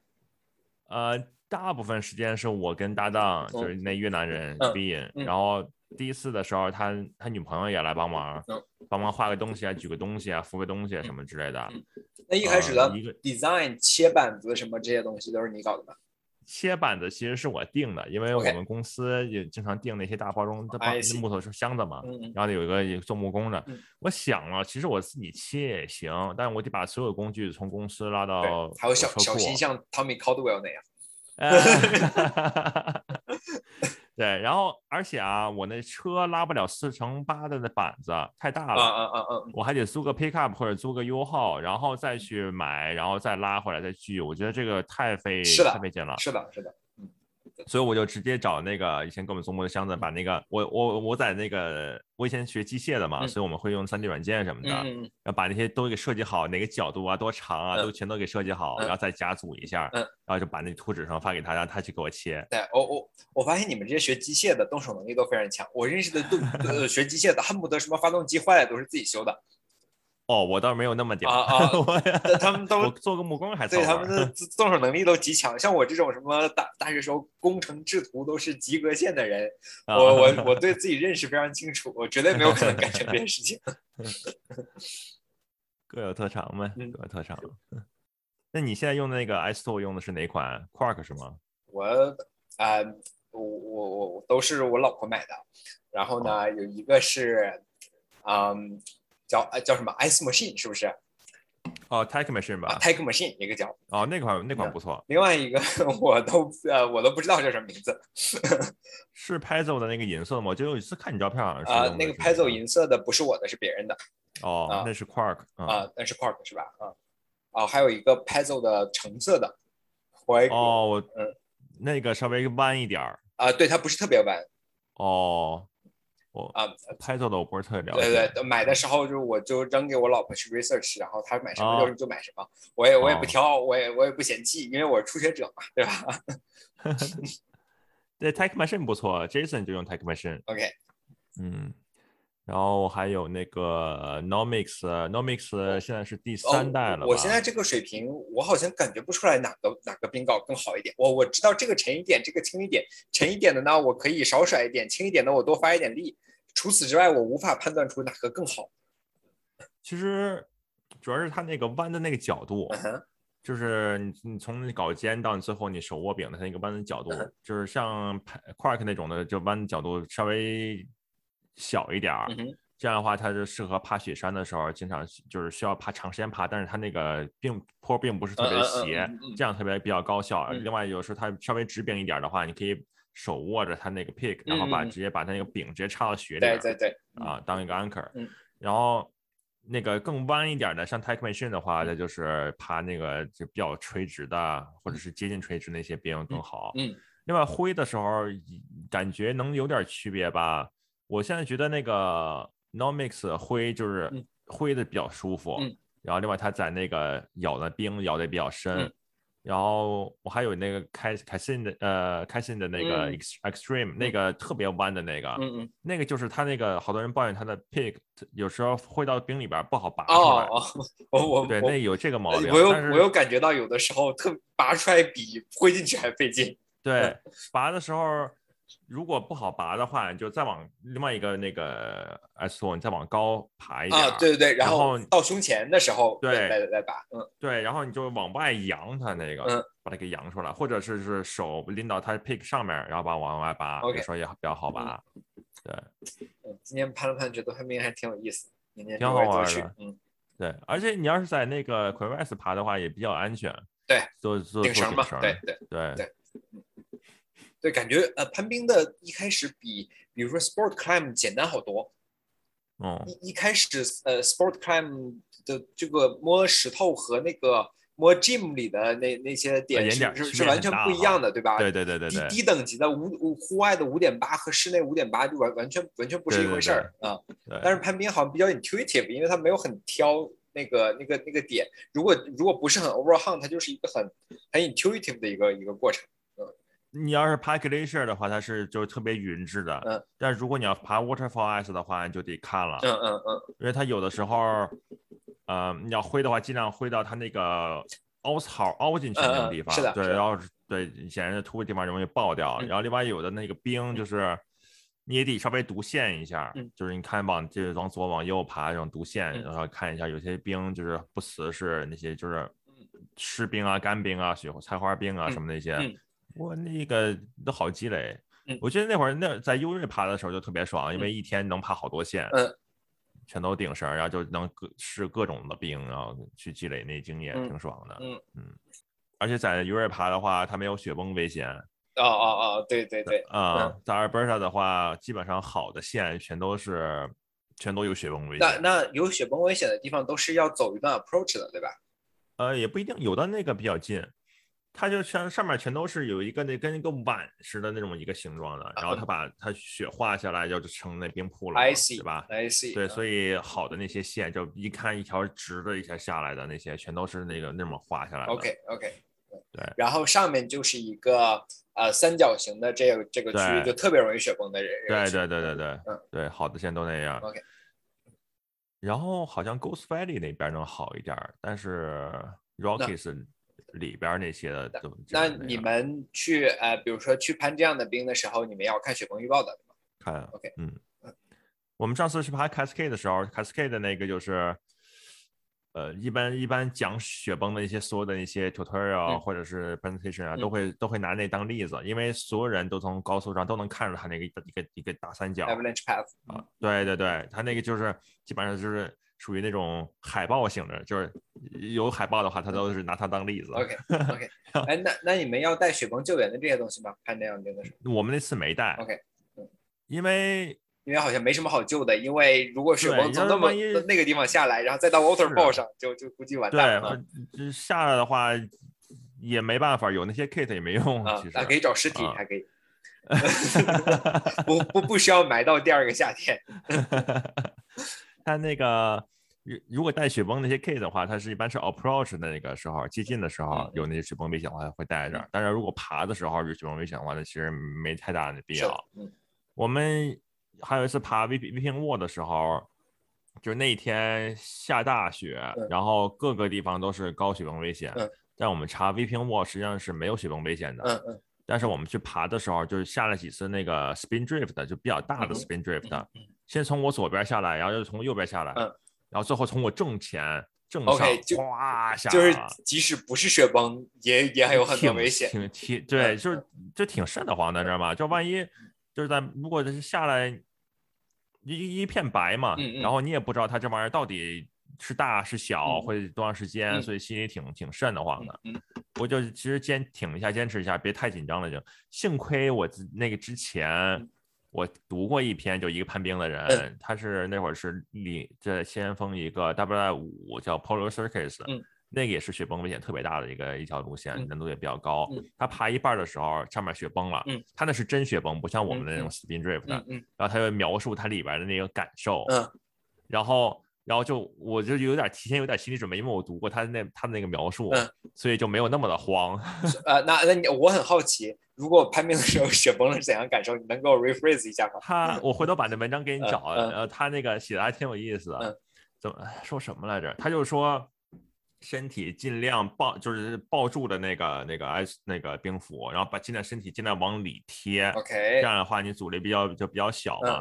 呃，大部分时间是我跟搭档，嗯就是那越南人嗯 Bin，、嗯然后第一次的时候，他他女朋友也来帮忙，嗯帮忙画个东西啊，举个东西啊，扶个东西啊什么之类的。嗯那一开始的呃 design 切板子什么这些东西都是你搞的吗？切板子其实是我定的，因为我们公司也经常订那些大包装的木头箱子嘛，然后有一个做木工的嗯。我想了，其实我自己切也行，但是我得把所有工具从公司拉到，还有小小心像 Tommy Caldwell 那样。[LAUGHS] 呃对，然后而且啊，我那车拉不了四乘八的那板子，太大啊了。啊啊啊！我还得租个 pickup 或者租个 U 号，然后再去买，然后再拉回来再锯。我觉得这个太费太费劲了，是的，是的。所以我就直接找那个以前给我们送过的箱子，把那个我我我在那个我以前学机械的嘛，嗯所以我们会用 3D 软件什么的，然后把那些都给设计好，哪个角度啊，多长啊，嗯都全都给设计好，嗯然后再加组一下，嗯然后就把那图纸上发给他，让他去给我切。对，我我我发现你们这些学机械的动手能力都非常强。我认识的都 [LAUGHS] 呃学机械的，恨不得什么发动机坏了都是自己修的。哦，我倒没有那么屌，啊啊 [LAUGHS] 我他们都做个木工还对他们的动手能力都极强。像我这种什么大大学时候工程制图都是及格线的人，[LAUGHS] 啊我 [LAUGHS] 我我对自己认识非常清楚，我绝对没有可能干成这件事情。各有特长呗，嗯各有特长。那你现在用的那个 i Store 用的是哪款？Quark 是吗？我啊、我我我我都是我老婆买的，然后呢，有一个是，嗯，叫呃叫什么 Ice Machine 是不是？啊哦，Tech Machine 吧？，Tech Machine 一个叫，哦，那款那款不错，另外一个我都呃我都不知道叫什么名字。[LAUGHS] 是 Pezzo 的那个银色的吗？我就有一次看你照片，好像是啊、那个用的是 Pezzo 银色的不是我的，是别人的啊，哦那是 Quark 啊。啊，那是 Quark 是吧？啊，啊，还有一个 Pezzo 的橙色的，我哦，我嗯那个稍微弯一点儿。啊，对，它不是特别弯哦，我啊，Pezzo 的我不是特别了解。对对，买的时候就我就扔给我老婆去 research，然后她买什么哦就就买什么，我也我也不哦挑，我也我也不嫌弃，因为我是初学者嘛，对吧 [LAUGHS] 对 Tech Machine 不错，Jason 就用 Tech Machine。？OK，嗯，然后还有那个 Nomix，Nomix 现在是第三代了？哦我现在这个水平，我好像感觉不出来哪个哪个冰镐更好一点。我我知道这个沉一点，这个轻一点，沉一点的呢，我可以少甩一点，轻一点的我多发一点力。除此之外，我无法判断出哪个更好。其实主要是它那个弯的那个角度，嗯，就是你你从你镐尖到你最后你手握柄的它那个弯的角度就是像 Quark 那种的，就弯的角度稍微小一点儿。嗯，这样的话，它就适合爬雪山的时候，经常就是需要爬长时间爬，但是它那个并坡并不是特别斜这样特别比较高效。嗯另外，有时候它稍微直柄一点的话，你可以手握着它那个 pick，然后把直接把它那个柄直接插到雪里对边对对，啊，当一个 anchor。嗯然后那个更弯一点的，像 Tech Machine 的话，那就是爬那个就比较垂直的，或者是接近垂直那些冰更好。嗯另外灰的时候感觉能有点区别吧。我现在觉得那个 Nomix 挥就是嗯挥的比较舒服，嗯然后另外它在那个咬的冰咬的比较深。嗯然后我还有那个开开心的呃开心的那个 Extreme、那个特别弯的那个，嗯嗯，那个就是它那个好多人抱怨它的 pick 有时候挥到冰里边不好拔出来。哦哦，我我对，那有这个毛病。我有我有感觉到有的时候特拔出来比挥进去还费劲。对，拔的时候如果不好拔的话，你就再往另外一个那个 S 座，你再往高爬一点。啊，对对对，然然后后到胸前的时候对再拔，嗯对然后你就往外扬它那个，嗯把它给扬出来，或者是是手拎到它 pick 上面，然后把往外拔有时候也比较好拔。对嗯，今天攀了攀，觉得攀冰还挺有意思，明天挺好玩的，去嗯，对，而且你要是在那个 S 爬的话，也比较安全。对，做做顶绳嘛，对对对对对，感觉呃攀冰的一开始比比如说 sport climb 简单好多，哦，一一开始呃 sport climb 的这个摸石头和那个摸 gym 里的那那些点有是点是是完全不一样的，对吧？对对对对低对，低等级的五五户外的五点八和室内五点八就完完全完全不是一回事儿啊。对但是攀冰好像比较 intuitive，因为它没有很挑那个那个那个点。如果如果不是很 overhang，它就是一个很很 intuitive 的一个一个过程。你要是爬 glacier 的话，它是就特别匀质的。嗯。但如果你要爬 waterfall ice 的话，你就得看了，嗯嗯嗯因为它有的时候，呃，你要挥的话，尽量挥到它那个凹槽凹进去那个地方。对然后是对显然凸的地方容易爆掉。嗯然后另外有的那个冰就是。你也得稍微读线一下，嗯就是你看往就是往左往右爬这种读线，嗯然后看一下有些冰就是不死是那些就是嗯湿冰啊、干冰啊、雪菜花冰啊嗯什么那些，嗯我那个都好积累。嗯我记得那会儿那在优瑞爬的时候就特别爽，因为一天能爬好多线，嗯全都顶绳，然后就能各试各种的冰，然后去积累那经验，嗯挺爽的。嗯，而且在优瑞爬的话，它没有雪崩危险哦哦哦，对对对，啊、嗯在阿尔伯塔的话，基本上好的线全都是全都有雪崩危险。那那有雪崩危险的地方都是要走一段 approach 的，对吧？呃，也不一定，有的那个比较近。它就像上面全都是有一个那跟一个碗似的那种一个形状的，然后它把它雪化下来，就成那冰瀑了嘛，I 对 see，吧？I see，对，嗯所以好的那些线，就一看一条直的，一下下来的那些，全都是那个那么画下来的。OK OK，对然后上面就是一个呃三角形的这个这个区域，就特别容易雪崩的人。对对对对对嗯对，好的线都那样。OK 然后好像 Ghost Valley 那边能好一点儿，但是 Rockies 里边那些的那你们去呃，比如说去攀这样的冰的时候，你们要看雪崩预报的，对吗？看 OK 嗯，我们上次去爬 Cascade 的时候，Cascade 的那个就是呃，一般一般讲雪崩的一些所有的那些 tutorial 嗯或者是 presentation 啊，嗯都会都会拿那当例子，因为所有人都从高速上都能看着它那个一个一个一个大三角 avalanche path，啊，对对对，它那个就是基本上就是属于那种海报型的，就是有海报的话，他都是拿它当例子。[LAUGHS] OK OK，哎，那那你们要带雪崩救援的这些东西吗？攀这样的时候我们那次没带 OK，嗯因为因为好像没什么好救的，因为如果雪崩从那么那个地方下来，然后再到 waterfall 上，就就估计完蛋了 [LAUGHS] 对下来的话也没办法，有那些 kit 也没用，啊其实。啊，可以找尸体，啊还可以，[LAUGHS] 不不不需要埋到第二个夏天。它那个如如果带雪崩那些 kit 的话，它是一般是 approach 的那个时候，接近的时候嗯有那些雪崩危险的话会带着嗯。但是如果爬的时候有雪崩危险的话，那其实没太大的必要。嗯我们还有一次爬 V P V 平沃的时候，就是那一天下大雪，嗯然后各个地方都是高雪崩危险。嗯但我们查 V P Wall 实际上是没有雪崩危险的。嗯嗯但是我们去爬的时候，就是下了几次那个 spin drift，就比较大的嗯 spin drift，、嗯嗯先从我左边下来，然后又从右边下来，嗯然后最后从我正前正上哗下就是即使不是雪崩，也也还有很多危险。挺挺对，嗯就是就挺瘆得慌的，知道吗？就万一就是在如果是下来一一片白嘛，嗯嗯然后你也不知道它这玩意儿到底是大是小，嗯会多长时间，嗯所以心里挺挺瘆得慌的。嗯我就其实坚挺一下，坚持一下，别太紧张了就。幸亏我那个之前我读过一篇，就一个攀冰的人，嗯。他是那会儿是领在先锋一个 WI 五叫 Polar Circus，、嗯。那个也是雪崩危险特别大的一个一条路线，嗯难度也比较高。嗯。他爬一半的时候，上面雪崩了，嗯他那是真雪崩，不像我们的那种 spin drift，、嗯嗯。然后他就描述他里边的那个感受，嗯。然后。然后就我就有点提前有点心理准备，因为我读过他那他的那个描述，嗯所以就没有那么的慌。[LAUGHS] 呃，那那你我很好奇，如果攀冰的时候雪崩了是怎样感受？你能给我 rephrase 一下吗？他我回头把那文章给你嗯找，嗯呃，他那个写的还挺有意思的嗯。怎么说什么来着？他就说身体尽量抱，就是抱住的那个那个 ice 那个冰斧，然后把尽量身体尽量往里贴，这 OK，这样的话你阻力比较就比较小嘛。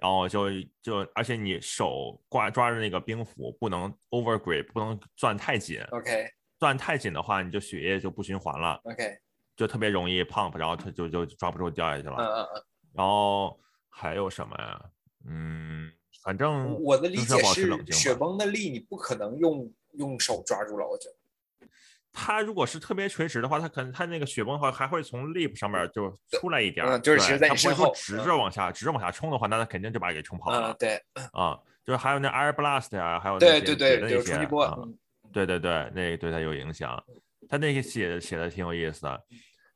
然后就就而且你手挂抓着那个冰斧不能 over grip，不能攥太紧，OK 攥太紧的话你就血液就不循环了，OK，就特别容易 pump，然后它就就抓不住掉下去了。嗯嗯嗯。然后还有什么呀？嗯，反正我的理解是雪崩的力你不可能用用手抓住了，我觉得。它如果是特别垂直的话，它可能它那个雪崩的话还会从 lip 上面就出来一点就是其实在对它不会说你身后直着往下直着往下冲的话，那它肯定就把它给冲跑嗯了，对啊。就是还有那 air blast 呀，还有那些对对对，就是冲击波。对对对，那个对它有影响。他那个写写的挺有意思的，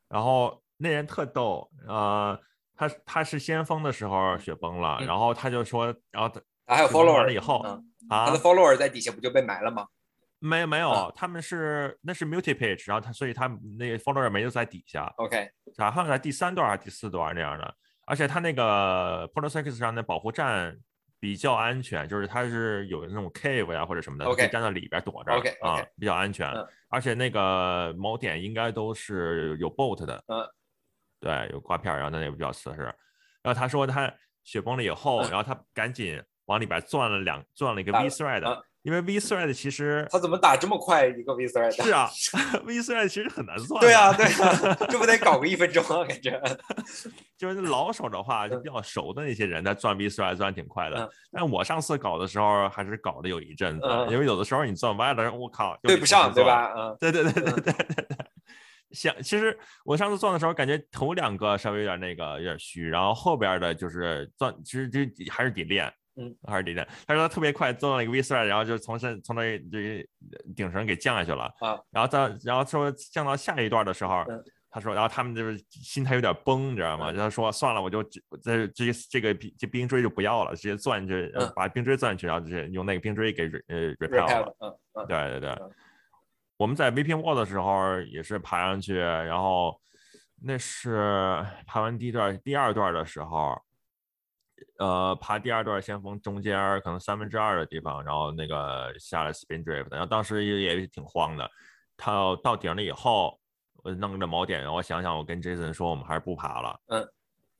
然后那人特逗，呃，他他是先锋的时候雪崩了，嗯然后他就说，然后他还有 follower 了以后嗯啊他的，follower 在底下不就被埋了吗？没有没有啊，他们是那是 multi page，然后他所以他那个 follower 没有在底下，OK，好像在第三段还是第四段那样的，而且他那个 Portal Circus 上的保护站。比较安全，就是它是有那种 cave 呀、或者什么的，OK 可以站在里边躲着 OK，OK。啊，比较安全。嗯。而且那个锚点应该都是有 bolt 的，嗯，对，有挂片，然后那也比较瓷实。然后他说他雪崩了以后，嗯。然后他赶紧往里边钻了两钻了一个 V 了 thread，、嗯因为 V thread 其实他怎么打这么快一个 V thread？是啊，V thread 其实很难算。对啊，对啊，这不得搞个一分钟啊？感觉。[LAUGHS] 就是老手的话，就嗯比较熟的那些人，他钻 V thread 钻挺快的。嗯但我上次搞的时候，还是搞的有一阵子，嗯因为有的时候你钻歪了，我靠，对不上？对吧？嗯对对对对对对对。想，其实我上次钻的时候，感觉头两个稍微有点那个有点虚，然后后边的就是钻，其实就还是得练，嗯，还是得练。他说他特别快做了一个 V thread，然后就从身从那这顶绳给降下去了啊，然后再然后说降到下一段的时候，嗯他说，然后他们就是心态有点崩，你知道吗？嗯他说算了，我就直这这这个冰这冰锥就不要了，直接钻进去，把冰锥钻进去，然后直接用那个冰锥给呃 repel 了。嗯嗯对对对嗯，我们在 VP Wall 的时候也是爬上去，然后那是爬完第一段、第二段的时候，呃，爬第二段先锋中间儿可能三分之二的地方，然后那个下了 spin drift，然后当时也也挺慌的。他到顶了以后，我弄着锚点，然后我想想，我跟 Jason 说，我们还是不爬了，嗯，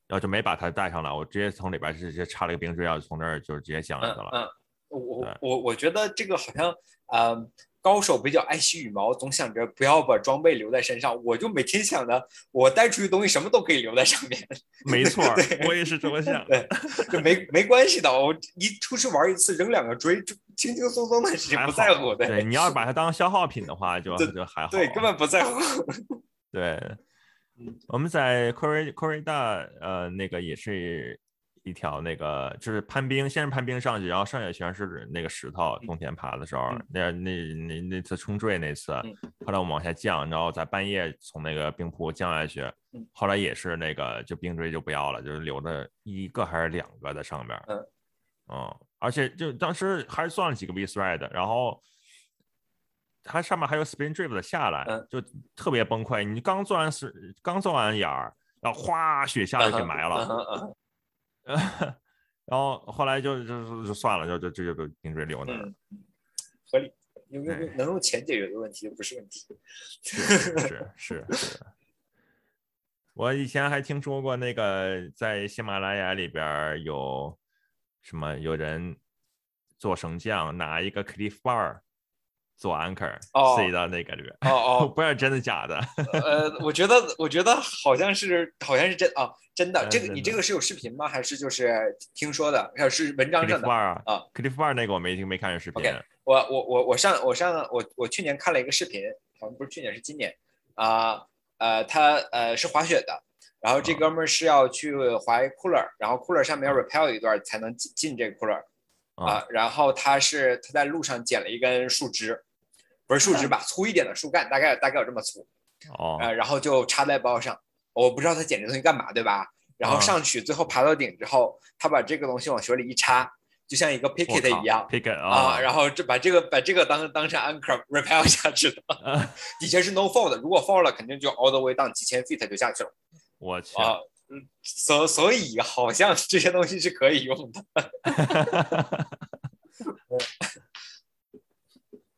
然后就没把他带上来，我直接从里边直接插了个冰锥，然后从那儿就直接降下去了。嗯嗯，我我我我觉得这个好像，嗯。高手比较爱惜羽毛，总想着不要把装备留在身上。我就每天想着，我带出去东西什么都可以留在上面。没错，[LAUGHS] 我也是这么想。[LAUGHS] 对，就没没关系的。我一出去玩一次，扔两个锥，就轻轻松松的事情，不在乎。对，你要是把它当消耗品的话，就就还好。对，根本不在乎。对，我们在 Korea 呃那个也是。一条那个就是攀冰，先是攀冰上去，然后剩下全是那个石头。冬天爬的时候，那那那那次冲坠那次，后来我们往下降，然后在半夜从那个冰瀑降下去，后来也是那个就冰锥就不要了，就是留着一个还是两个在上面。嗯，而且就当时还是算了几个 V thread，然后它上面还有 spin drift 下来，就特别崩溃。你刚做完是刚做完眼儿，然后哗雪下就给埋了。[LAUGHS] 然后后来就就就算了，就就就就冰锥留那儿，合理，用用能用钱解决的问题不是问题。是是是是。我以前还听说过那个在喜马拉雅里边有什么有人做绳降，拿一个 cliff bar。做 anchor 塞到那个里边哦哦，[LAUGHS] 不知道真的假的。呃，我觉得我觉得好像是好像是真啊，真的。这个你这个是有视频吗？还是就是听说的？还是文章上的啊？Cliff Bar 那个我没没看着视频。OK，我我我我上我上我我去年看了一个视频，好像不是去年是今年啊呃他呃是滑雪的，然后这哥们儿是要去滑 cooler，然后 cooler 上面要 repel 一段才能进进这个 cooler 啊，然后他是他在路上捡了一根树枝。不是树枝吧，粗一点的树干，大概大概有这么粗，哦，呃，然后就插在包上。我不知道他捡这东西干嘛，对吧？然后上去，最后爬到顶之后，他把这个东西往水里一插，就像一个 picket 一样，picket 啊，然后这把这个把这个当当成 anchor [LAUGHS] repel 下去的。[LAUGHS] 底下是 no fall 的，如果 fall 了，肯定就 all the way down 几千 feet 就下去了。我去啊，所所以好像这些东西是可以用的。[LAUGHS]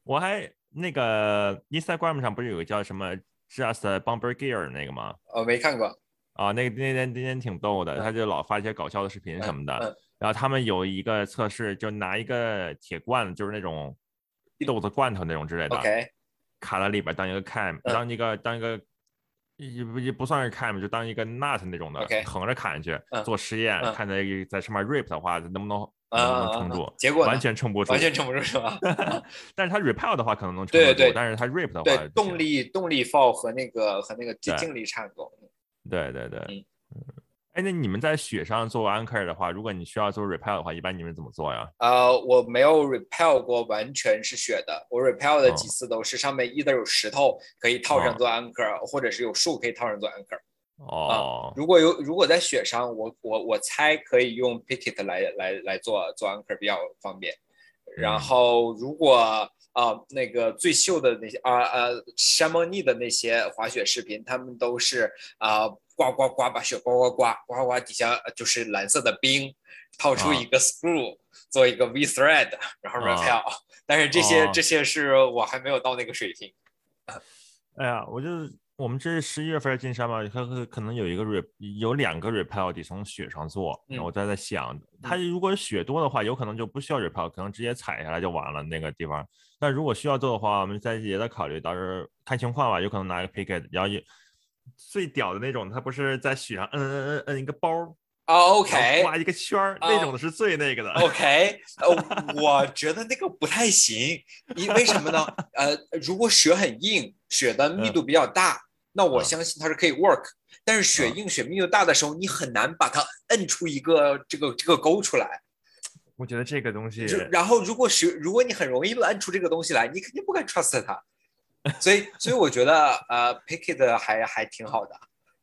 我还。那个 Instagram 上不是有个叫什么 Just Bumper Gear 那个吗？哦，没看过。啊，那个那天那天挺逗的，他就老发一些搞笑的视频什么的。然后他们有一个测试，就拿一个铁罐，就是那种豆子罐头那种之类的，卡在里边当一个 cam，当一个当一个也不也不算是 cam，就当一个 nut 那种的，横着砍下去做实验，看在在上面 rip 的话能不能。能撑住，结果完全撑不住，完全撑不住是吧？[LAUGHS] 但是它 repel 的话可能能撑得住，但是它 rip 的话，对动力动力 fall 和那个和那个静力差不多。对对对，嗯，哎，那你们在雪上做 anchor 的话，如果你需要做 repel 的话，一般你们怎么做呀？呃，我没有 repel 过，完全是雪的。我 repel 的几次都是上面 either 有石头可以套上做 anchor，或者是有树可以套上做 anchor。哦，如果有如果在雪上，我我我猜可以用 picket 来来来做做 anchor 比较方便。然后如果啊那个最秀的那些啊呃山莫尼的那些滑雪视频，他们都是啊刮刮刮把雪刮刮刮刮刮底下就是蓝色的冰，套出一个 screw 做一个 V thread，然后 repel。但是这些这些是我还没有到那个水平。[LAUGHS] 哎呀，我就。我们这十一月份进山嘛，可可可能有一个 rep 有两个 repel 得从雪上做，然后我在在想，它如果雪多的话，有可能就不需要 repel，可能直接踩下来就完了那个地方。但如果需要做的话，我们再也在考虑，到时候看情况吧，有可能拿一个 picket，然后最屌的那种，它不是在雪上摁摁摁摁一个包，OK，画一个圈儿，那种的是最那个的，OK，呃，我觉得那个不太行，因为什么呢？呃，如果雪很硬，雪的密度比较大。那我相信它是可以 work，但是雪硬、雪密度大的时候，你很难把它摁出一个这个这个沟出来。我觉得这个东西，然后如果是，如果你很容易摁出这个东西来，你肯定不敢 trust 它。所以，[LAUGHS] 所以我觉得呃，picket 还还挺好的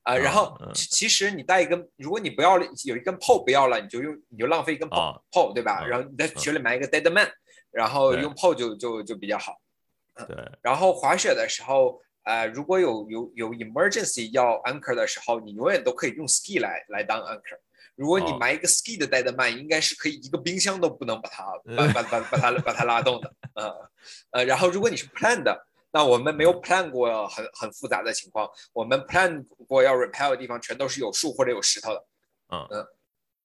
啊。然后其实你带一根，如果你不要有一根 pole 不要了，你就用你就浪费一根 pole pole 对吧？然后你在雪里埋一个 dead man，然后用 pole 就就就比较好。对。然后滑雪的时候。呃，如果有有有 emergency 要 anchor 的时候，你永远都可以用 ski 来来当 anchor。如果你埋一个 ski 的带的慢，应该是可以一个冰箱都不能把它把把把把它把它拉动的。呃呃，然后如果你是 plan 的，那我们没有 plan 过很很复杂的情况，我们 plan 过要 repair 的地方全都是有树或者有石头的。嗯嗯，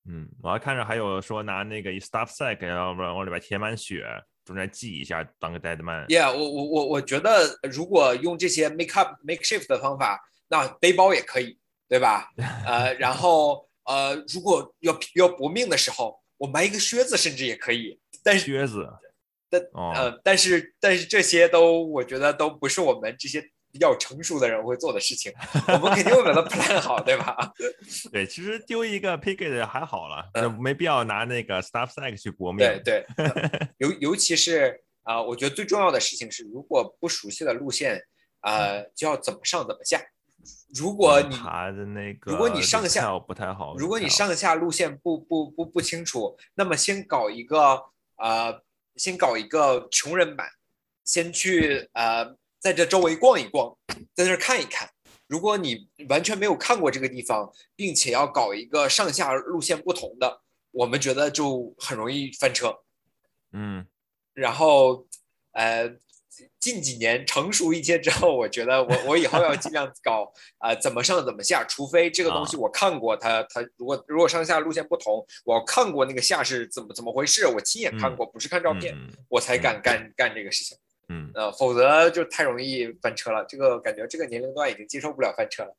嗯，我还看着还有说拿那个 stop sack，要不然往里边填满雪，中间记一下当个 dead man。Yeah，我我我我觉得如果用这些 make up makeshift 的方法，那背包也可以，对吧？[LAUGHS] 呃，然后呃，如果要要搏命的时候，我埋一个靴子甚至也可以。但是靴子，但哦，呃，但是但是这些都我觉得都不是我们这些比较成熟的人会做的事情。我们肯定会把它 plan 好，对吧？[LAUGHS] 对，其实丢一个 picket 还好了，嗯没必要拿那个 staff sack 去搏命。对对，[LAUGHS] 呃尤尤其是啊、呃我觉得最重要的事情是，如果不熟悉的路线，呃，就要怎么上怎么下。如果你爬的那个，如果你上下不太好，如果你上下路线不不不不清楚，那么先搞一个呃，先搞一个穷人版，先去呃在这周围逛一逛，在这儿看一看。如果你完全没有看过这个地方，并且要搞一个上下路线不同的，我们觉得就很容易翻车。嗯，然后呃，近几年成熟一些之后，我觉得我我以后要尽量搞啊、呃怎么上怎么下，除非这个东西我看过它它如果如果上下路线不同，我看过那个下是怎么怎么回事，我亲眼看过，不是看照片，嗯我才敢干干这个事情。嗯，呃，否则就太容易翻车了。这个感觉这个年龄段已经接受不了翻车了。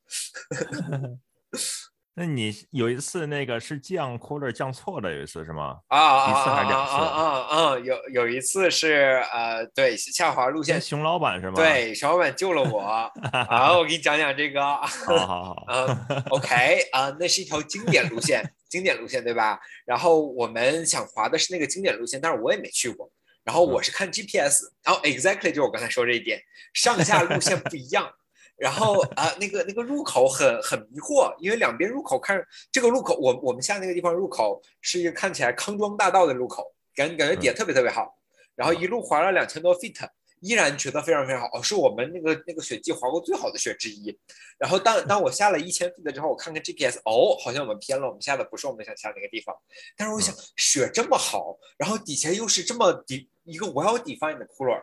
[LAUGHS] [LAUGHS] 那你有一次那个是降 cooler 降错了，有一次是吗？啊啊啊啊啊啊啊！有有一次是呃，对下滑路线，熊老板是吗？，对熊老板救了我 [LAUGHS] 啊！我给你讲讲这个。好好好，啊、o k 啊、那是一条经典路线，经典路线对吧？然后我们想滑的是那个经典路线，但是我也没去过。然后我是看 GPS，、然后 exactly 就是我刚才说这一点，上下路线不一样。然后啊、那个那个入口很很迷惑，因为两边入口看这个入口，我我们下那个地方入口是一个看起来康庄大道的入口，感感觉底下特别特别好。然后一路滑了两千多 feet，依然觉得非常非常好，哦，是我们那个那个雪季滑过最好的雪之一。然后当当我下了一千 feet 之后，我看看 GPS，哦，好像我们偏了，我们下的不是我们想下那个地方。但是我想，雪这么好，然后底下又是这么底一个 well defined 的 cooler，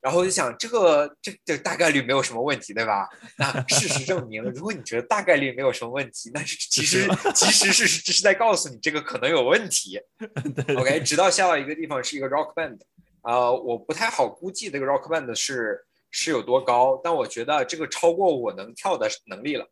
然后我就想，这个这这大概率没有什么问题，对吧？那事实证明，如果你觉得大概率没有什么问题，那是其实其实是这是在告诉你这个可能有问题。[LAUGHS] OK，直到下到一个地方是一个 rock band，啊、我不太好估计这个 rock band 是是有多高，但我觉得这个超过我能跳的能力了，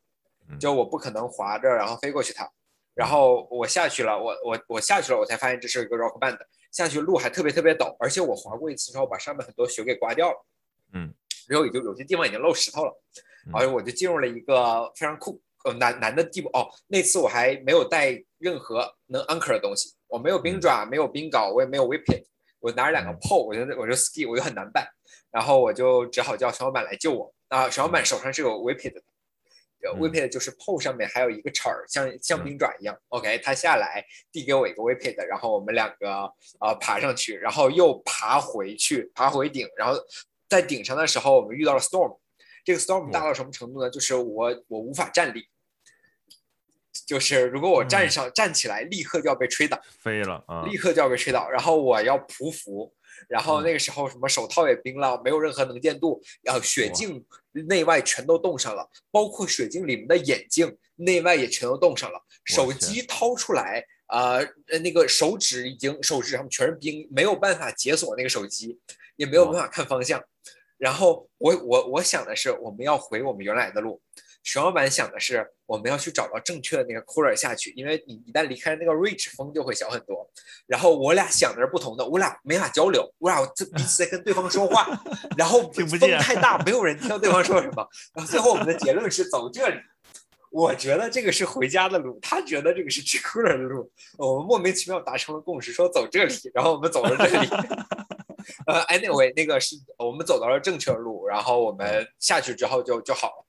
嗯就我不可能滑着然后飞过去它，然后我下去了，我我我下去了，我才发现这是一个 rock band，下去路还特别特别陡，而且我滑过一次之后把上面很多雪给刮掉了，嗯，然后也就有些地方已经露石头了，嗯而且我就进入了一个非常酷呃难难的地步哦，那次我还没有带任何能 anchor 的东西，我没有冰爪，没有冰镐，我也没有 whip it，我拿着两个嗯 pole，我就我就 ski，我就很难办，然后我就只好叫小伙伴来救我啊，小伙伴手上是有 whip it 的。嗯 whip it 就是 pole 上面还有一个齿儿，像像嗯冰爪一样。OK，他下来递给我一个 whip it，然后我们两个呃爬上去，然后又爬回去，爬回顶，然后在顶上的时候，我们遇到了 storm。这个 storm 大到什么程度呢？就是我我无法站立，就是如果我站上、站起来，立刻就要被吹倒，飞了啊，立刻就要被吹倒，然后我要匍匐。然后嗯那个时候什么手套也冰了，没有任何能见度，然后雪镜内外全都冻上了，包括雪镜里面的眼镜内外也全都冻上了。手机掏出来，啊，呃那个手指已经手指上全是冰，没有办法解锁那个手机，也没有办法看方向。然后我我我想的是，我们要回我们原来的路。徐老板想的是，我们要去找到正确的那个 cooler 下去，因为你一旦离开那个 reach，风就会小很多。然后我俩想的是不同的，我俩没法交流，我俩这彼此在跟对方说话，[LAUGHS] 然后风太大，没有人听到对方说什么。然后最后我们的结论是走这里。我觉得这个是回家的路，他觉得这个是去 cooler 的路，我们莫名其妙达成了共识，说走这里，然后我们走了这里。[LAUGHS] 呃，anyway，那个是我们走到了正确的路，然后我们下去之后就就好了。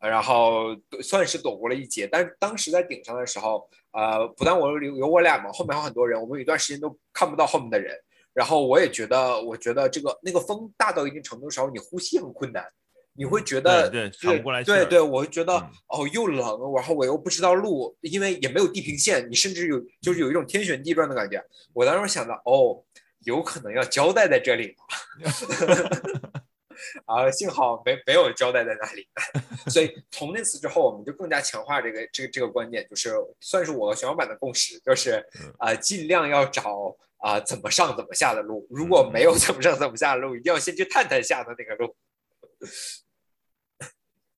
然后算是躲过了一劫，但是当时在顶上的时候，呃，不但我有有我俩嘛，后面还有很多人，我们有一段时间都看不到后面的人。然后我也觉得，我觉得这个那个风大到一定程度的时候，你呼吸很困难，你会觉得对对喘不过来气对对，我会觉得、嗯哦又冷，然后我又不知道路，因为也没有地平线，你甚至有就是有一种天旋地转的感觉。我当时想到，哦，有可能要交代在这里了。[LAUGHS] 啊，幸好没没有交代在那里。[LAUGHS] 所以从那次之后，我们就更加强化这个这个这个观点，就是算是我和熊老板的共识，就是啊，尽量要找啊怎么上怎么下的路。如果没有怎么上怎么下的路，一定要先去探探下的那个路。[LAUGHS]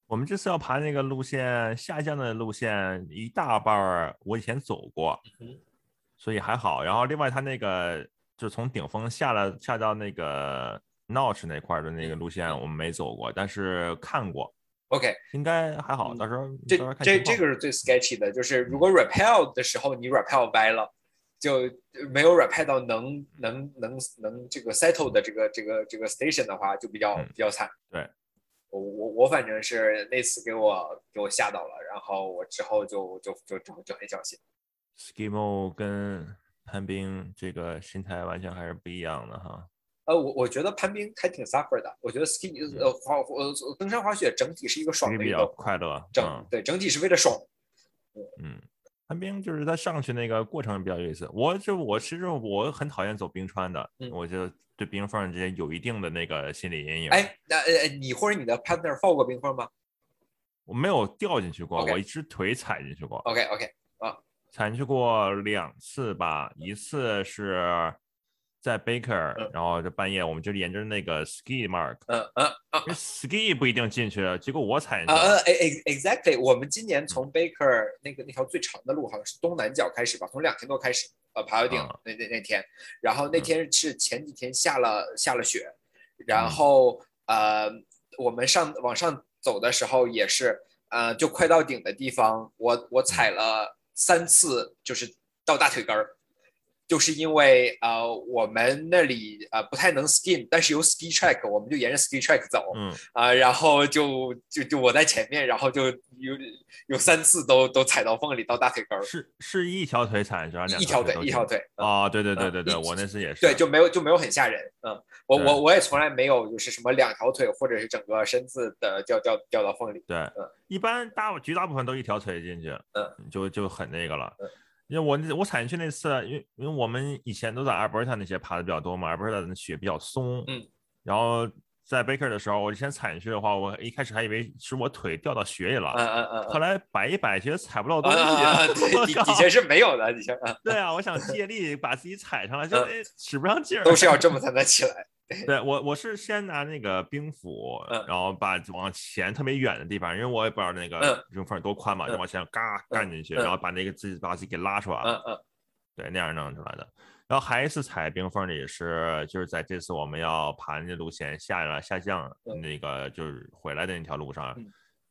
我们这次要爬那个路线，下降的路线一大半儿，我以前走过，所以还好。然后另外，它那个就从顶峰下了下到那个 Notch 那块的那个路线，我们没走过，但是看过。OK，应该还好。到时候这这这个是最 sketchy 的，就是如果 rappel 的时候你 rappel 歪了，就没有 rappel 到能能能能这个 settle 的这个这个这个 station 的话，就比较比较惨。对。我我我反正是那次给我给我吓到了，然后我之后就就就就就很小心。Skimo 跟攀冰这个心态完全还是不一样的哈。呃，我我觉得攀冰还挺 suffer 的。我觉得 ski 呃滑呃登山滑雪整体是一个爽的运动，快乐。整对整体是为了爽。嗯，攀冰就是它上去那个过程比较有意思。我就我其实我很讨厌走冰川的，我就。对冰缝之间有一定的那个心理阴影。哎，那呃，你或者你的 partner 放过冰缝吗？我没有掉进去过，我一只腿踩进去过。OK OK 啊，踩进去过两次吧，一次是。在 Baker，然后就半夜，我们就沿着那个 Ski Mark，嗯嗯啊，Ski 不一定进去，结果我踩。呃呃，Exactly，我们今年从 Baker 那个那条最长的路，好像是东南角开始吧，从两天多开始，呃，爬到顶那那那天，然后那天是前几天下了下了雪，然后呃，我们上往上走的时候也是，呃，就快到顶的地方，我我踩了三次，就是到大腿根儿。就是因为呃我们那里呃不太能 ski，但是有 ski track，我们就沿着 ski track 走，嗯。啊，然后就就就我在前面，然后就有有三次都都踩到缝里到大腿根儿，是是一条腿踩是吧？一条腿一条腿。啊，对对对对对，我那次也是，对就没有就没有很吓人，嗯，我我我也从来没有就是什么两条腿或者是整个身子的掉掉掉到缝里，对，嗯，一般大绝大部分都一条腿进去，嗯，就就很那个了。因为我我踩进去那次，因为因为我们以前都在阿尔伯塔那些爬的比较多嘛，阿尔伯塔的雪比较松，嗯，然后在 Baker 的时候，我以前踩进去的话，我一开始还以为是我腿掉到雪里了，嗯嗯嗯，后来摆一摆，觉得踩不到东西，[LAUGHS] 底底下是没有的，底下，对啊，我想借力把自己踩上来，就使不上劲儿，都是要这么才能起来。对。我，我是先拿那个冰斧，然后把往前特别远的地方，因为我也不知道那个冰缝多宽嘛，就往前嘎干进去，然后把那个自己把自己给拉出来了。嗯嗯，对，那样弄出来的。然后还一次踩冰缝的也是，就是在这次我们要爬那路线下来下降那个就是回来的那条路上，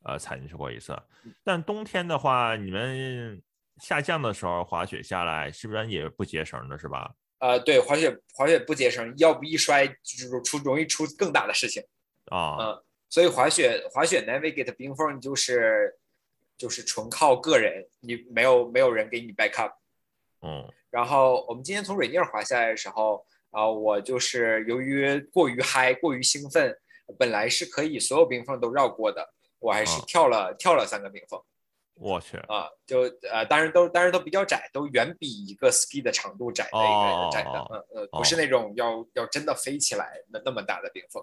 呃，踩进去过一次。但冬天的话，你们下降的时候滑雪下来，是不是也不结绳的，是吧？呃，对，滑雪滑雪不结绳，要不一摔就是出容易出更大的事情啊。嗯，所以滑雪滑雪 navigate 冰缝就是就是纯靠个人，你没有没有人给你 back up。嗯，然后我们今天从瑞尼尔滑下来的时候啊，我就是由于过于嗨过于兴奋，本来是可以所有冰缝都绕过的，我还是跳了跳了三个冰缝。我去啊，就呃，当然都当然都比较窄，都远比一个 ski 的长度窄的一个窄的，嗯呃，不是那种要要真的飞起来那那么大的冰缝。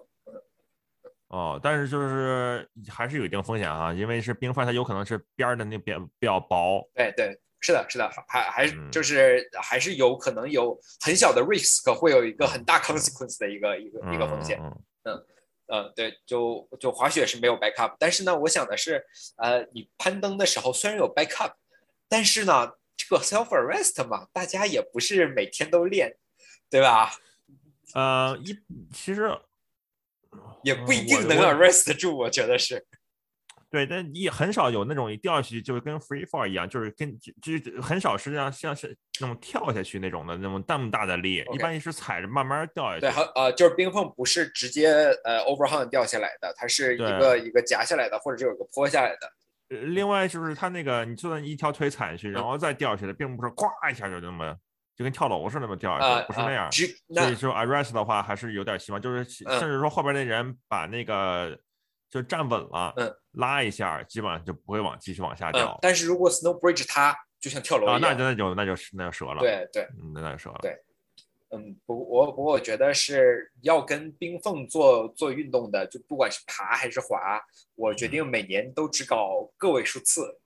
哦，但是就是还是有一定风险啊，因为是冰缝，它有可能是边的那边比较薄。对对，是的，是的，还还就是还是有可能有很小的 risk，会有一个很大 consequence 的一个一个一个风险。嗯。嗯，对，就就滑雪是没有 backup，但是呢，我想的是，呃，你攀登的时候虽然有 backup，但是呢，这个 self arrest 嘛，大家也不是每天都练，对吧？呃，一其实也不一定能 arrest 住，我觉得是。对，但也很少有那种一掉下去就是跟 free fall 一样，就是跟就就很少实际上像是那种跳下去那种的那种那么大的力，一般也是踩着慢慢掉下去。对，呃，就是冰缝不是直接呃 overhang 掉下来的，它是一个一个夹下来的，或者就有个坡下来的。另外就是它那个，你就算一条腿踩下去，然后再掉下来，并不是咵一下就那么就跟跳楼似的那么掉下去，不是那样。所以说 arrest 的话还是有点希望，就是甚至说后边那人把那个。就站稳了，嗯，拉一下，基本上就不会往继续往下掉。但是如果 snow bridge 它就像跳楼一样，那就那就那就那就折了。对对，那就折了。对，嗯，不，我不过我觉得是要跟冰缝做做运动的，就不管是爬还是滑，我决定每年都只搞个位数次。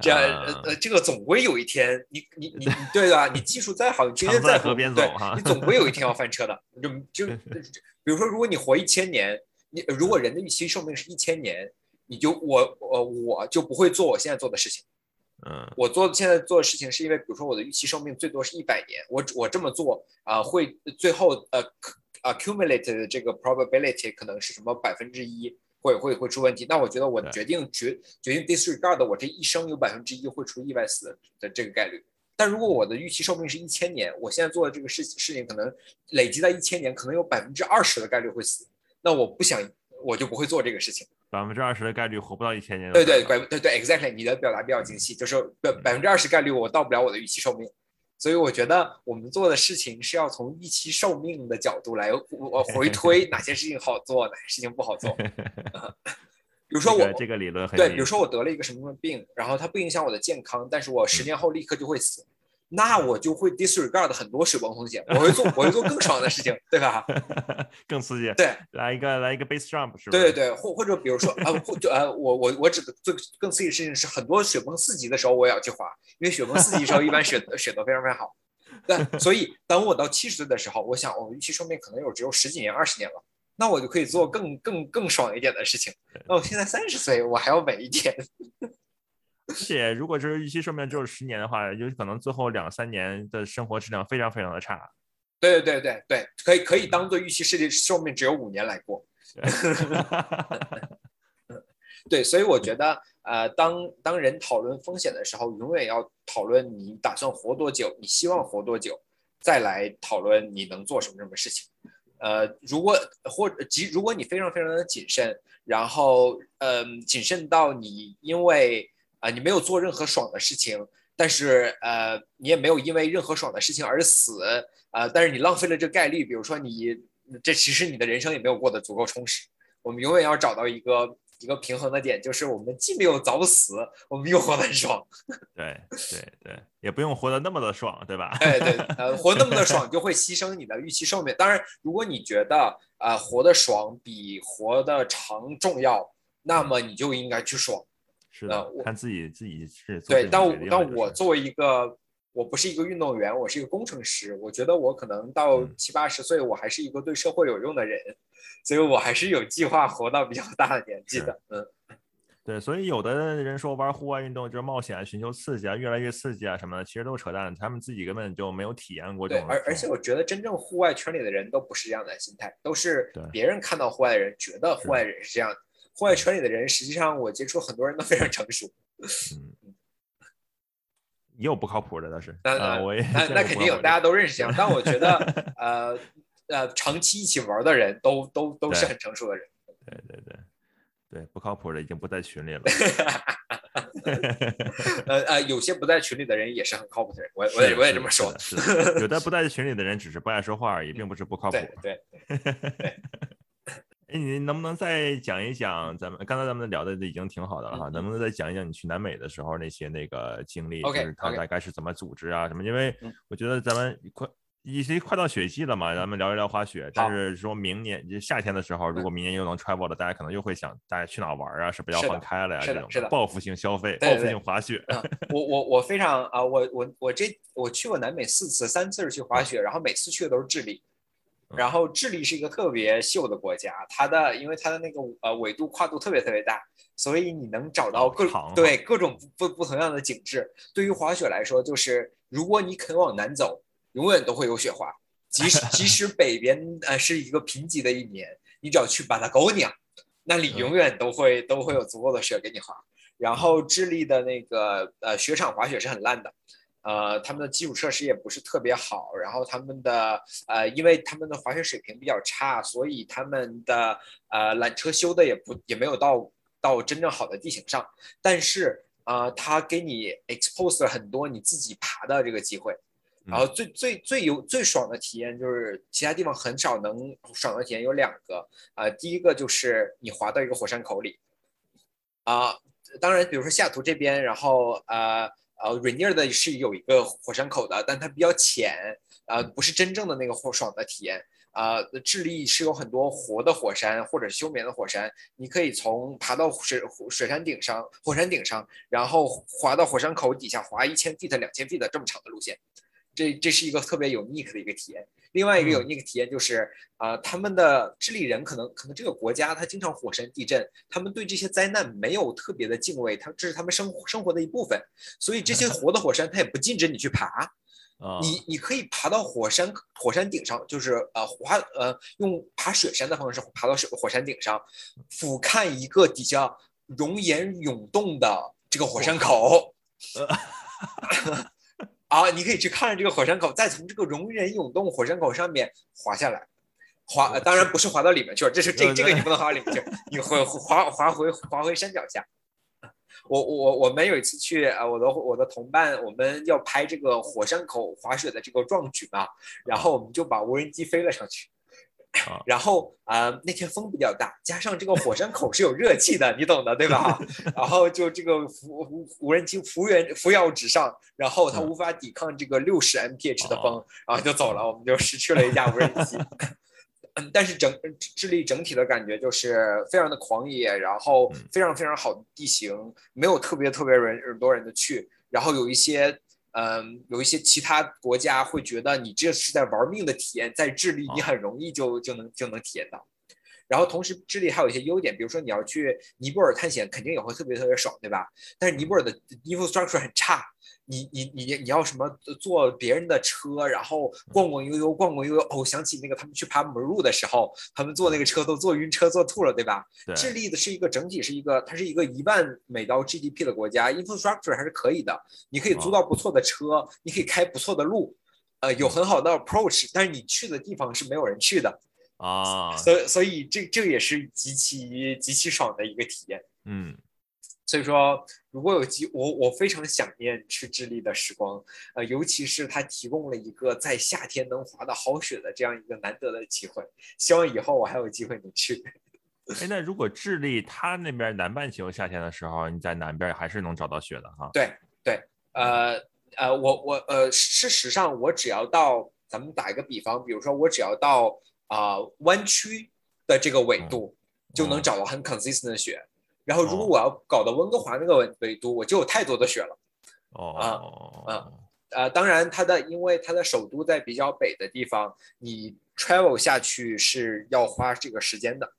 这样，呃呃，这个总归有一天，你你你你，对吧？你技术再好，你天天 [LAUGHS] 在河边走哈，你总归有一天要翻车的。[LAUGHS] 就就比如说，如果你活一千年，你如果人的预期寿命是一千年，你就我我我就不会做我现在做的事情。嗯，我做现在做的事情是因为，比如说我的预期寿命最多是一百年，我我这么做啊，会最后呃 accumulate 的这个 probability 可能是什么百分之一。会会会出问题，那我觉得我决定决决定 disregard 我这一生有百分之一会出意外死的这个概率。但如果我的预期寿命是一千年，我现在做的这个事事情可能累积在一千年，可能有百分之二十的概率会死。那我不想，我就不会做这个事情。百分之二十的概率活不到一千年。对对对对对，exactly，你的表达比较精细，就是百百分之二十概率我到不了我的预期寿命。所以我觉得我们做的事情是要从预期寿命的角度来我回推 [LAUGHS] 哪些事情好做，哪些事情不好做。[LAUGHS] 比如说我这个理论很对，比如说我得了一个什么病，然后它不影响我的健康，但是我十年后立刻就会死。那我就会 disregard 很多水崩风险，我会做我会做更爽的事情，对吧？[LAUGHS] 更刺激。对，来一个来一个 base jump 是吧？对对对，或或者比如说啊，或就呃，我我我指的最更刺激的事情是，很多雪崩四级的时候我也要去滑，因为雪崩四级的时候一般雪 [LAUGHS] 雪都非常非常好。对，所以等我到七十岁的时候，我想我预期寿命可能有只有十几年、二十年了，那我就可以做更更更爽一点的事情。那我现在三十岁，我还要每一天。而且，如果是预期寿命只有十年的话，有可能最后两三年的生活质量非常非常的差。对对对对对，可以可以当做预期世界寿命只有五年来过。[LAUGHS] [LAUGHS] 对，所以我觉得，呃，当当人讨论风险的时候，永远要讨论你打算活多久，你希望活多久，再来讨论你能做什么什么事情。呃，如果或者即如果你非常非常的谨慎，然后嗯，谨慎到你因为啊，你没有做任何爽的事情，但是呃，你也没有因为任何爽的事情而死，呃，但是你浪费了这概率，比如说你这其实你的人生也没有过得足够充实。我们永远要找到一个一个平衡的点，就是我们既没有早死，我们又活得很爽。[LAUGHS] 对对对，也不用活得那么的爽，对吧？对对，呃，活那么的爽 [LAUGHS] 就会牺牲你的预期寿命。当然，如果你觉得啊活得爽比活得长重要，那么你就应该去爽。是的，看自己自己是对，但我但我作为一个，我不是一个运动员，我是一个工程师。我觉得我可能到七八十岁，我还是一个对社会有用的人，所以我还是有计划活到比较大的年纪的。嗯，[LAUGHS] 对，所以有的人说玩户外运动就是冒险、寻求刺激啊，越来越刺激啊什么的，其实都是扯淡。他们自己根本就没有体验过这种。而而且我觉得真正户外圈里的人都不是这样的心态，都是别人看到户外的人觉得户外人是这样的。户外圈里的人，实际上我接触很多人都非常成熟。嗯，也有不靠谱的，倒是。那我也那那肯定有，大家都认识这样。但我觉得，[LAUGHS] 呃呃，长期一起玩的人都都都是很成熟的人。对对对对，不靠谱的已经不在群里了。[LAUGHS] [LAUGHS] 呃呃，有些不在群里的人也是很靠谱的人，我我也我也这么说。是有的不在群里的人只是不爱说话而已，并不是不靠谱。对。哎，你能不能再讲一讲咱们刚才咱们聊的已经挺好的了哈？能不能再讲一讲你去南美的时候那些那个经历？就是它大概是怎么组织啊什么？因为我觉得咱们快已经快到雪季了嘛，咱们聊一聊滑雪。但是说明年就夏天的时候，如果明年又能 travel 了，大家可能又会想大家去哪玩啊？是不是要放开了呀？这种报复性消费，报复性滑雪。我我我非常啊，我我我这我去过南美四次，三次是去滑雪，然后每次去的都是智利。然后智利是一个特别秀的国家，它的因为它的那个呃纬度跨度特别特别大，所以你能找到各对各种不不同样的景致。对于滑雪来说，就是如果你肯往南走，永远都会有雪滑。即使即使 [LAUGHS] 北边呃是一个贫瘠的一年，你只要去巴达高尼亚，那里永远都会都会有足够的雪给你滑。然后智利的那个呃雪场滑雪是很烂的。呃，他们的基础设施也不是特别好，然后他们的呃，因为他们的滑雪水平比较差，所以他们的呃缆车修的也不也没有到到真正好的地形上。但是啊，他给你 expose 了很多你自己爬的这个机会，然后最最最有最爽的体验就是其他地方很少能爽的体验有两个啊，第一个就是你滑到一个火山口里啊，当然比如说西雅图这边，然后呃。呃，Renee 的是有一个火山口的，但它比较浅，呃，不是真正的那个火爽的体验。啊，智利是有很多活的火山或者休眠的火山，你可以从爬到水水山顶上，火山顶上，然后滑到火山口底下，滑一千 feet、两千 feet 这么长的路线，这这是一个特别有 unique 的一个体验。另外一个有 unique 体验就是，啊，他们的智利人可能可能这个国家他经常火山地震，他们对这些灾难没有特别的敬畏，他这是他们生生活的一部分，所以这些活的火山它也不禁止你去爬。[LAUGHS] 你你可以爬到火山火山顶上，就是呃滑呃用爬雪山的方式爬到火火山顶上，俯瞰一个底下熔岩涌动的这个火山口。[LAUGHS] [LAUGHS] 啊，你可以去看这个火山口，再从这个熔岩涌动火山口上面滑下来，滑当然不是滑到里面去了，这是这这个你不能滑到里面去，你会滑滑回滑回山脚下。我我我们有一次去啊，我的我的同伴，我们要拍这个火山口滑雪的这个壮举嘛，然后我们就把无人机飞了上去，[LAUGHS] 然后啊那天风比较大，加上这个火山口是有热气的，你懂的对吧？[LAUGHS] 然后就这个无无人机扶员扶摇直上，然后它无法抵抗这个六十 mph 的风，然后就走了，我们就失去了一架无人机。[LAUGHS] 嗯，但是整智利整体的感觉就是非常的狂野，然后非常非常好的地形，没有特别特别人多人的去，然后有一些嗯，有一些其他国家会觉得你这是在玩命的体验，在智利你很容易就就能就能体验到，然后同时智利还有一些优点，比如说你要去尼泊尔探险，肯定也会特别特别爽，对吧？但是尼泊尔的 infrastructure 很差。你你你你要什么坐别人的车，然后逛逛悠悠，逛逛悠悠。哦，想起那个他们去爬母路的时候，他们坐那个车都坐晕车，坐吐了，对吧？智利的是一个整体是一个，它是一个一万美刀 GDP 的国家，infrastructure 还是可以的。你可以租到不错的车，你可以开不错的路，呃，有很好的 approach，但是你去的地方是没有人去的啊。所以所以这这也是极其极其爽的一个体验。嗯。所以说，如果有机，我我非常想念去智利的时光，呃，尤其是它提供了一个在夏天能滑到好雪的这样一个难得的机会。希望以后我还有机会能去。[LAUGHS] 哎，那如果智利它那边南半球夏天的时候，你在南边还是能找到雪的哈？对对，呃呃，我我呃，事实上我只要到，咱们打一个比方，比如说我只要到啊湾区的这个纬度，就能找到很 consistent 的雪。然后，如果我要搞到温哥华那个纬纬度，我就有太多的雪了。哦啊啊呃，当然，它的因为它的首都在比较北的地方，你 travel 下去是要花这个时间的。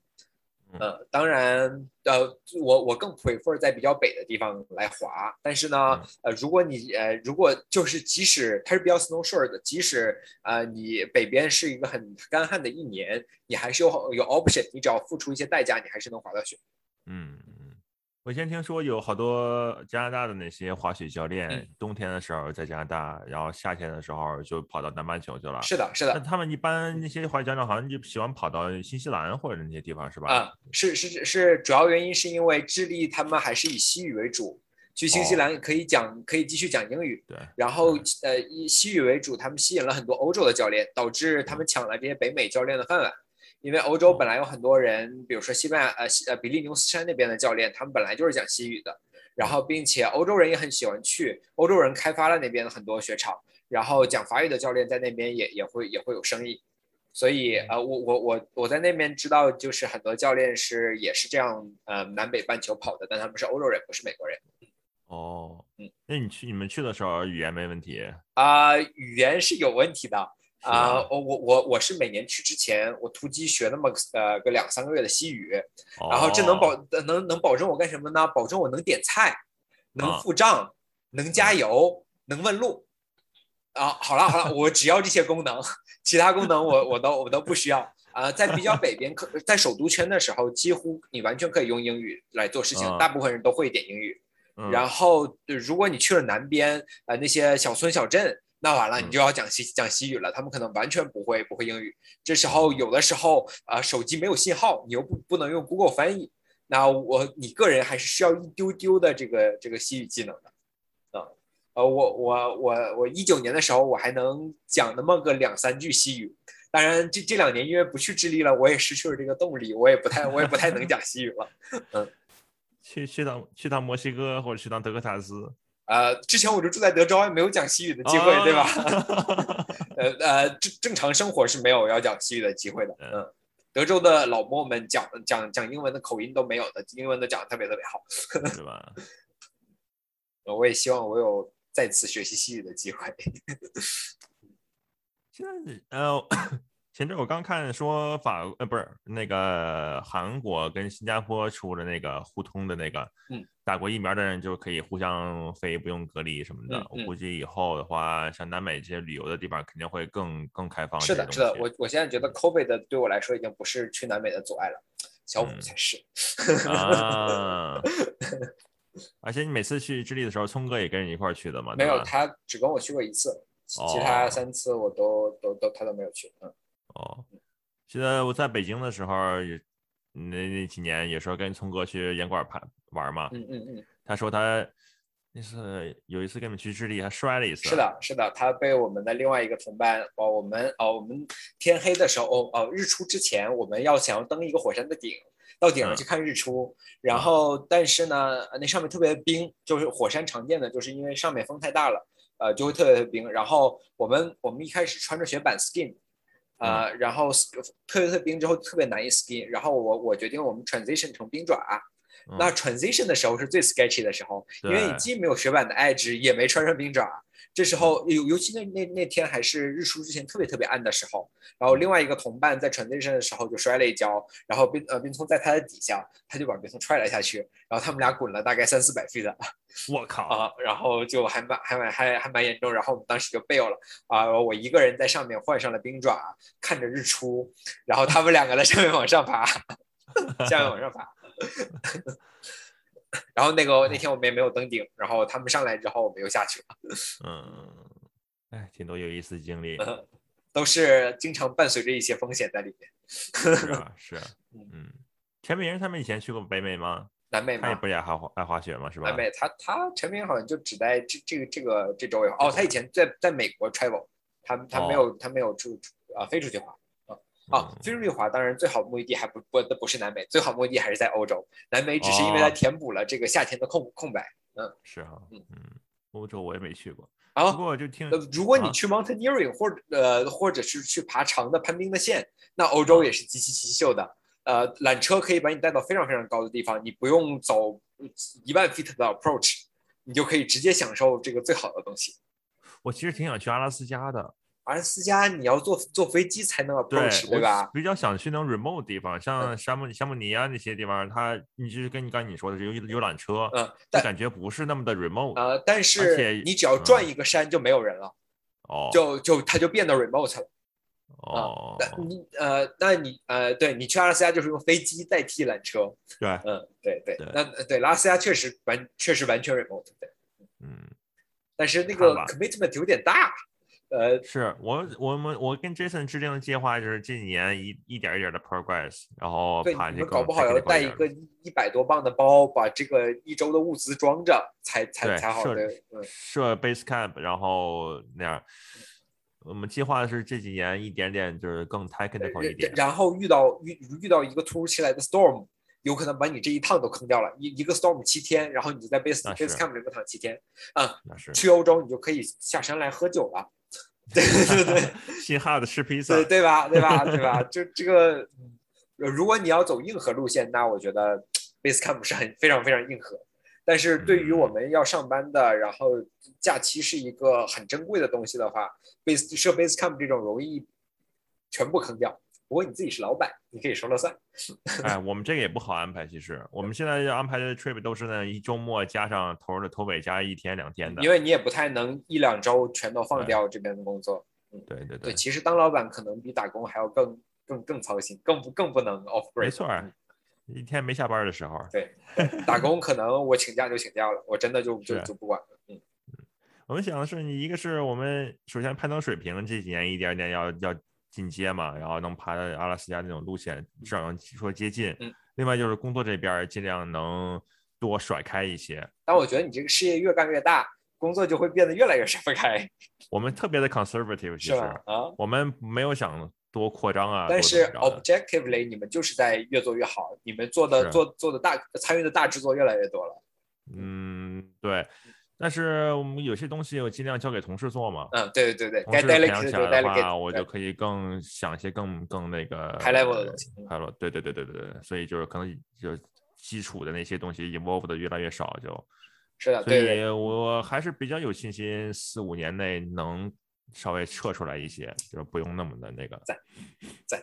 呃，当然，呃，我我更 prefer 在比较北的地方来滑。但是呢，呃，如果你呃，如果就是即使它是比较 snowshore 的，即使呃，你北边是一个很干旱的一年，你还是有有 option，你只要付出一些代价，你还是能滑到雪。嗯。我先听说有好多加拿大的那些滑雪教练，冬天的时候在加拿大，然后夏天的时候就跑到南半球去了。是的，是的。那他们一般那些滑雪教练好像就喜欢跑到新西兰或者那些地方，是吧？啊，是是是，主要原因是因为智利他们还是以西语为主，去新西兰可以讲可以继续讲英语。对。然后呃以西语为主，他们吸引了很多欧洲的教练，导致他们抢了这些北美教练的饭碗。因为欧洲本来有很多人，比如说西班牙、呃西呃比利牛斯山那边的教练，他们本来就是讲西语的，然后并且欧洲人也很喜欢去，欧洲人开发了那边的很多雪场，然后讲法语的教练在那边也也会也会有生意，所以呃我我我我在那边知道，就是很多教练是也是这样呃南北半球跑的，但他们是欧洲人，不是美国人。哦，嗯，那你去你们去的时候语言没问题啊？语言是有问题的。啊，我我我我是每年去之前，我突击学那么呃个两三个月的西语，然后这能保能能保证我干什么呢？保证我能点菜，能付账，能加油，能问路。啊，好了好了，我只要这些功能，其他功能我我都我都不需要。啊，在比较北边，可在首都圈的时候，几乎你完全可以用英语来做事情，大部分人都会点英语。然后如果你去了南边，呃那些小村小镇。那完了，你就要讲西讲西语了。他们可能完全不会不会英语。这时候有的时候啊，手机没有信号，你又不不能用 Google 翻译。那我你个人还是需要一丢丢的这个这个西语技能的啊。呃，我我我我一九年的时候我还能讲那么个两三句西语。当然这这两年因为不去智利了，我也失去了这个动力，我也不太我也不太能讲西语了。[LAUGHS] 嗯，去去趟去趟墨西哥或者去趟德克萨斯。呃，之前我就住在德州，没有讲西语的机会，对吧？[LAUGHS] 呃呃，正正常生活是没有要讲西语的机会的。嗯，德州的老莫们讲讲讲英文的口音都没有的，英文都讲的特别特别好，是吧？[LAUGHS] 我也希望我有再次学习西语的机会。[LAUGHS] 现在呃。前阵我刚看说法呃不是那个韩国跟新加坡出了那个互通的那个，嗯，打过疫苗的人就可以互相飞，不用隔离什么的。我估计以后的话，像南美这些旅游的地方肯定会更更开放。是的，是的，我我现在觉得 COVID 对我来说已经不是去南美的阻碍了，小五才是。啊，[LAUGHS] 而且你每次去智利的时候，聪哥也跟着一块儿去的嘛？没有，他只跟我去过一次，其他三次我都都都他都没有去，嗯。哦，记得我在北京的时候，也那那几年也是跟聪哥去烟馆盘玩嘛。嗯嗯嗯。他说他那次有一次跟你们去智利，还摔了一次。是的，是的，他被我们的另外一个同伴哦，我们哦，我们天黑的时候哦哦，日出之前我们要想要登一个火山的顶，到顶上去看日出。然后但是呢，那上面特别冰，就是火山常见的，就是因为上面风太大了，呃，就会特别冰。然后我们我们一开始穿着雪板 skin。呃，然后特别特冰之后特别难以 skin，然后我我决定我们 transition 成冰爪。那 transition 的时候是最 sketchy 的时候，因为你既没有雪板的 edge，也没穿上冰爪。这时候尤尤其那那那天还是日出之前特别特别暗的时候，然后另外一个同伴在 transition 的时候就摔了一跤，然后冰呃冰聪在他的底下，他就把冰聪踹了下去，然后他们俩滚了大概三四百 feet 的，我靠啊，然后就还蛮还蛮还还蛮严重，然后我们当时就 bail 了啊，我一个人在上面换上了冰爪，看着日出，然后他们两个在上面往上爬，[LAUGHS] 下面往上爬。然后那个那天我们也没有登顶，然后他们上来之后，我们又下去了。[LAUGHS] 嗯，哎，挺多有意思的经历，都是经常伴随着一些风险在里面。[LAUGHS] 是啊，是啊，嗯，陈明他们以前去过北美吗？南美他也不也爱滑爱滑雪吗？是吧？南美，他他陈明好像就只在这这个这个这周围。哦，他以前在在美国 travel，他他没有他没有出啊飞出去滑。啊，飞出去滑，当然最好的目的地还不不不是南美，最好目的地还是在欧洲。南美只是因为它填补了这个夏天的空空白。嗯，是哈，嗯嗯，欧洲我也没去过。啊，不过就听，如果你去 mountaineering 或者呃或者是去爬长的攀冰的线，那欧洲也是极其极秀的。呃，缆车可以把你带到非常非常高的地方，你不用走一万 feet 的 approach，你就可以直接享受这个最好的东西。我其实挺想去阿拉斯加的。阿拉斯加你要坐坐飞机才能 approach，对吧？比较想去那种 remote 地方，像沙姆沙姆尼啊那些地方，它你就是跟你刚你说的有有缆车，嗯，但感觉不是那么的 remote。呃，但是你只要转一个山就没有人了，哦，就就它就变得 remote 了。哦，那你呃，那你呃，对你去阿拉斯加就是用飞机代替缆车，对，嗯，对对，那对拉斯加确实完确实完全 remote，对，嗯，但是那个 commitment 有点大。呃，是我我们我跟 Jason 制定的计划就是这几年一一点一点的 progress，然后对，你们搞不好要带一个一百多磅的包，把这个一周的物资装着，才才才好的。设 base camp，然后那样。我们计划的是这几年一点点就是更 technical 一点。然后遇到遇遇到一个突如其来的 storm，有可能把你这一趟都坑掉了。一一个 storm 七天，然后你就在 base base camp 里面躺七天。嗯，去欧洲你就可以下山来喝酒了。[LAUGHS] 对对对，新哈的吃披萨，对对吧？对吧？对吧？就这个，如果你要走硬核路线，那我觉得 base camp 是很非常非常硬核。但是对于我们要上班的，然后假期是一个很珍贵的东西的话，base 设 base camp 这种容易全部坑掉。不过你自己是老板，你可以说了算。哎，我们这个也不好安排。其实我们现在要安排的 trip 都是呢一周末加上头的头尾加一天两天的。因为你也不太能一两周全都放掉这边的工作。嗯，对对对。其实当老板可能比打工还要更更更操心，更不更不能 off break。没错，一天没下班的时候。对，打工可能我请假就请假了，我真的就就就不管了。嗯嗯，我们想的是，你一个是我们首先攀登水平这几年一点点要要。进阶嘛，然后能爬到阿拉斯加那种路线，至少能说接近。嗯，另外就是工作这边尽量能多甩开一些。但我觉得你这个事业越干越大，工作就会变得越来越甩不开。[LAUGHS] 我们特别的 conservative，其实啊，我们没有想多扩张啊。但是 objectively，你们就是在越做越好，你们做的做做的大参与的大制作越来越多了。嗯，对。但是我们有些东西我尽量交给同事做嘛。嗯，对对对对，同该事培养起来的话，我就可以更想一些更更那个 High level 的东西嗯 high level，对对对对对对，所以就是可能就基础的那些东西 evolve 的越来越少，就是的，所以我还是比较有信心，四五年内能稍微撤出来一些，就是不用那么的那个。在在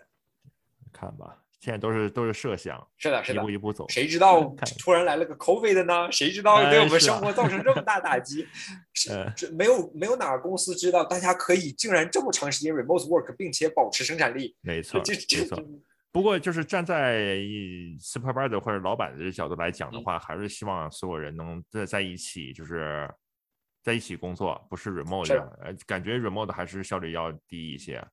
看吧，现在都是都是设想，是的是的一步一步走。谁知道突然来了个 COVID 呢？谁知道对我们生活造成这么大打击？[LAUGHS] 是呃这没有没有哪个公司知道大家可以竟然这么长时间 remote work，并且保持生产力。没错，这这没错。不过就是站在 supervisor 或者老板的这角度来讲的嗯话，还是希望所有人能在在一起，就是在一起工作，不是 remote 是这样。呃，感觉 remote 还是效率要低一些。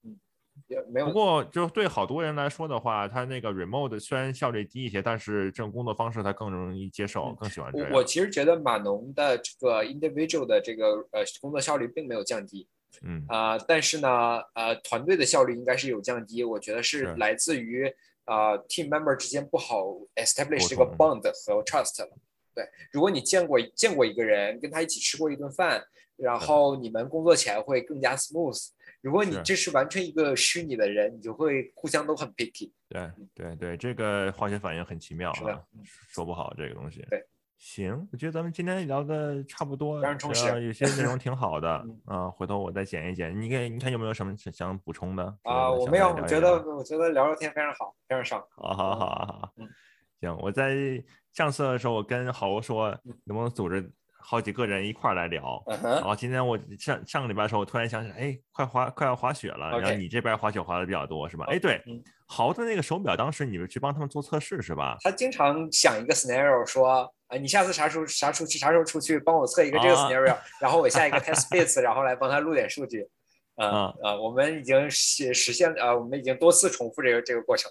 也没有不过，就对好多人来说的话，他那个 remote 虽然效率低一些，但是这种工作方式他更容易接受，嗯更喜欢这样。我我其实觉得码农的这个 individual 的这个呃工作效率并没有降低嗯啊、但是呢，呃，团队的效率应该是有降低。我觉得是是来自于呃 team member 之间不好 establish 这个 bond 和 trust 了。对，如果你见过见过一个人，跟他一起吃过一顿饭，然后你们工作起来会更加 smooth。如果你是这是完全一个虚拟的人，你就会互相都很 picky。对对对，这个化学反应很奇妙是的啊，说不好这个东西。对，行，我觉得咱们今天聊的差不多，非常充实有些内容 [LAUGHS] 挺好的嗯啊，回头我再剪一剪。你看，你看有没有什么想想补充的？啊、我没有，我觉得我觉得聊聊天非常好，非常爽。好好好好好嗯，行，我在上次的时候，我跟郝欧说嗯，能不能组织好几个人一块儿来聊。然后今天我上上个礼拜的时候，我突然想起来，哎，快滑快要滑雪了，然后你这边滑雪滑的比较多是吧？哦哎，对嗯，豪的那个手表，当时你们去帮他们做测试是吧？他经常想一个 scenario 说，啊，你下次啥时候啥出去啥时候出去帮我测一个这个啊 scenario，[LAUGHS] 然后我下一个 test bits，然后来帮他录点数据。[LAUGHS] 嗯啊呃，我们已经实实现呃，我们已经多次重复这个这个过程。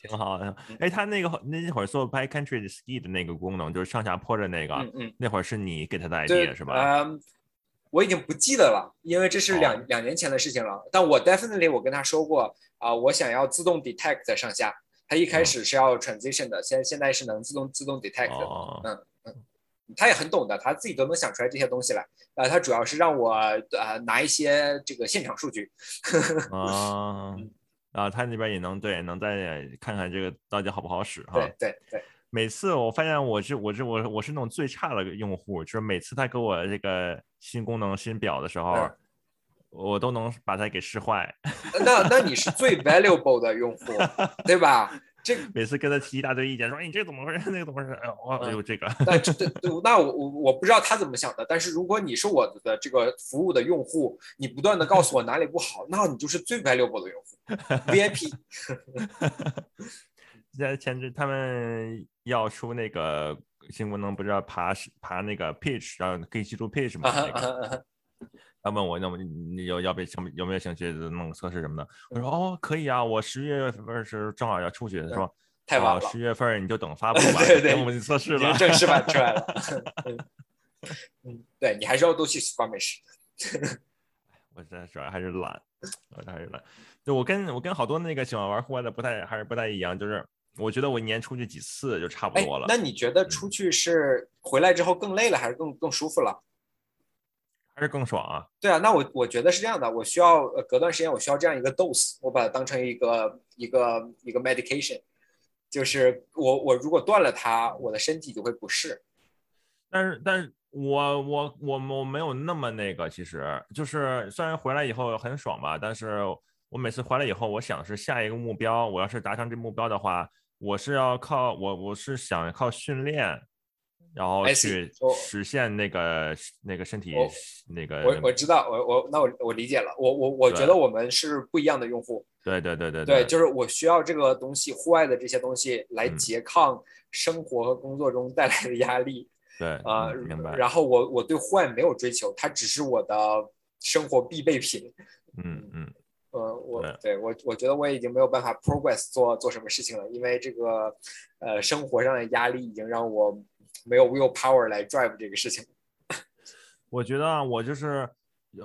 挺好的嗯。哎，他那个那会儿做 by country ski 的那个功能，就是上下坡的那个，嗯嗯，那会儿是你给他的对 idea 是吧？嗯，我已经不记得了，因为这是两、哦两年前的事情了。但我 definitely 我跟他说过啊、我想要自动 detect 上下。他一开嗯始是要 transition 的，现现在是能自动自动 detect 的。哦，嗯嗯，他也很懂的，他自己都能想出来这些东西来。呃，他主要是让我呃拿一些这个现场数据。啊 [LAUGHS] 嗯，啊，他那边也能对，能再看看这个到底好不好使哈。对对对，每次我发现我是我是我我是那种最差的用户，就是每次他给我这个新功能新表的时候，嗯我都能把它给试坏。那那你是最 valuable 的用户，对吧？这 [LAUGHS] 每次跟他提一大堆意见，说哎你这怎么回事，[LAUGHS] 那个怎么回事？哎呦，哇，哎呦这个，[LAUGHS] 那这这那我我我不知道他怎么想的，但是如果你是我的这个服务的用户，你不断的告诉我哪里不好，那你就是最 valuable 的用户，VIP。在前阵他们要出那个新功能，不是要爬爬那个 pitch，然后可以记住 pitch 嘛？啊哈那个。他问我，那么你有要不什么有没有兴趣弄个测试什么的？我说哦，可以啊，我十月份是正好要出去。他说太晚了，十月份你就等发 [LAUGHS] 布吧，对对 [LAUGHS] 等我们测试了。正式版出来了。[LAUGHS] 对你还是要多去 Squamish。我这主要还是懒，我是懒。就我跟我跟好多那个喜欢玩户外的不太还是不太一样，就是我觉得我一年出去几次就差不哎多了，。那你觉得出去是回来之后更累了，还是更更舒服了？还是更爽啊。对啊，那我我觉得是这样的，我需要呃隔段时间我需要这样一个 dose，我把它当成一个一个一个 medication，就是我我如果断了它，我的身体就会不适。但是但是我我我我没有那么那个，其实就是虽然回来以后很爽吧，但是我每次回来以后，我想是下一个目标，我要是达成这目标的话，我是要靠我我是想靠训练，然后去实现那个那个身体那个我我知道，我我那我我理解了，我我我觉得我们是不一样的用户。对对对对对，就是我需要这个东西，户外的这些东西来嗯拮抗生活和工作中带来的压力 [LAUGHS] 对啊、嗯明白，然后我我对户外没有追求，它只是我的生活必备品。嗯嗯呃，我对对我我觉得我已经没有办法 progress 做做什么事情了，因为这个呃生活上的压力已经让我没有 will power 来 drive 这个事情。[LAUGHS] 我觉得啊，我就是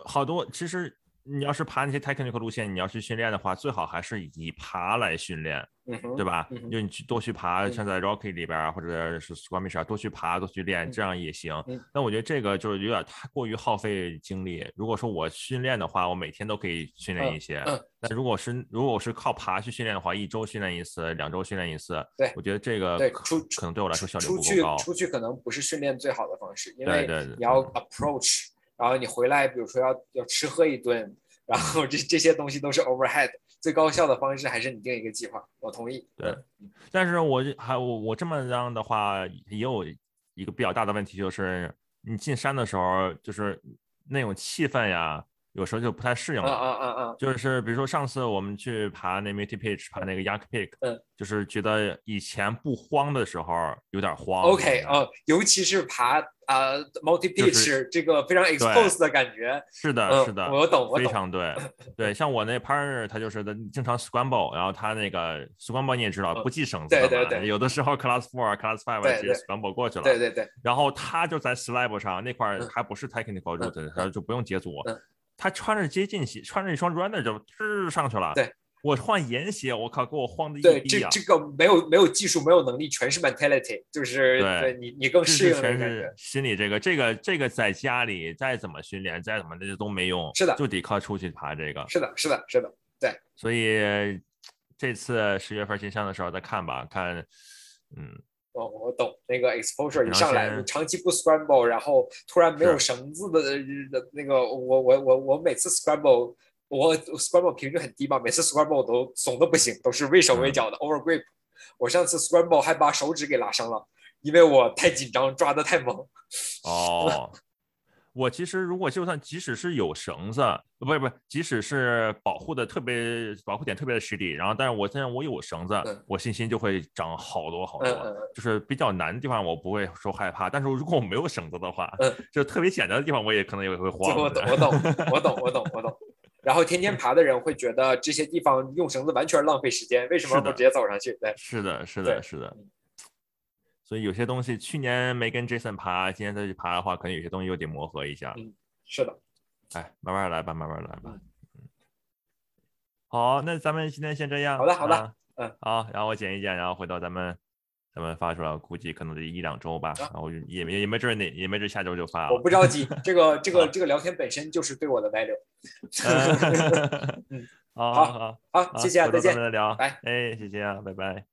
好多，其实你要是爬那些 technical 路线，你要去训练的话，最好还是以爬来训练，嗯，对吧？就你去多去爬，嗯像在 Rocky 里边儿啊或者是 Squamish 啊，多去爬，多去练，嗯这样也行嗯。但我觉得这个就是有点太过于耗费精力。如果说我训练的话，我每天都可以训练一些。嗯那如果是如果是靠爬去训练的话，一周训练一次，两周训练一次，对我觉得这个可对出可能对我来说效率不够高。出去可能不是训练最好的方式，因为你要 approach，然后你回来，比如说要要吃喝一顿，然后这这些东西都是 overhead，最高效的方式还是你定一个计划。我同意。对嗯但是我还我我这么样的话，也有一个比较大的问题，就是你进山的时候，就是那种气氛呀，有时候就不太适应啊了。啊啊啊！就是比如说上次我们去爬那 Multi Pitch，爬那个 Yak Peak，嗯，就是觉得以前不慌的时候有点慌。OK 哦、尤其是爬啊、multi 就 pitch 这个非常 exposed 的感觉。是的，嗯是的，我懂我懂非常对，对，像我那 partner，他就是的经常 scramble，然后他那个 scramble 你也知道嗯不系绳子的嘛，对对对有的时候 class four、class five 直接 scramble 过去了，对对对，然后他就在 slab 上那块儿嗯还不是 technical route，、他就不用解组，嗯他穿着接近鞋，穿着一双 runner 就吱上去了。对，我换岩鞋，我靠，给我慌的，一逼啊！这这个没有没有技术，没有能力，全是 mentality，就是对你你更适应是全是。心理这个这个这个在家里再怎么训练，再怎么的都没用，是的就得靠出去爬这个。是的，是的，是的，对所以这次十月份进山的时候再看吧，看，嗯，哦，我懂那个 exposure 一上来，你长期不 scramble，然后突然没有绳子的的那个，我我我我每次 scramble，我 scramble 频率很低嘛，每次 scramble 我都怂的不行，都是畏手畏嗯脚的 over grip。我上次 scramble 还把手指给拉伤了，因为我太紧张，抓的太猛。哦，我其实如果就算即使是有绳子，不是不是，即使是保护的特别保护点特别的实力，然后但是我现在我有绳子，嗯我信心就会长好多好多。就是比较难的地方我不会说害怕，但是如果我没有绳子的话，嗯就特别简单的地方我也可能也会慌。我懂，我懂，我懂，我懂，我懂。然后天天爬的人会觉得这些地方用绳子完全浪费时间，为什么不直接走上去？对，是的，是的，是的嗯。所以有些东西去年没跟 Jason 爬，今年再去爬的话，可能有些东西又得磨合一下。嗯是的，哎，慢慢来吧，慢慢来吧。好，那咱们今天先这样。好的好的啊嗯，好，然后我剪一剪，然后回头咱们咱们发出来，估计可能得一两周吧，然后也没也没准哪也没准下周就发了。我不着急，这个这个这个聊天本身就是对我的 value。[LAUGHS] [LAUGHS] [LAUGHS] 嗯嗯好好好好，谢谢啊，再见我。们再聊。拜哎，谢谢啊，拜拜。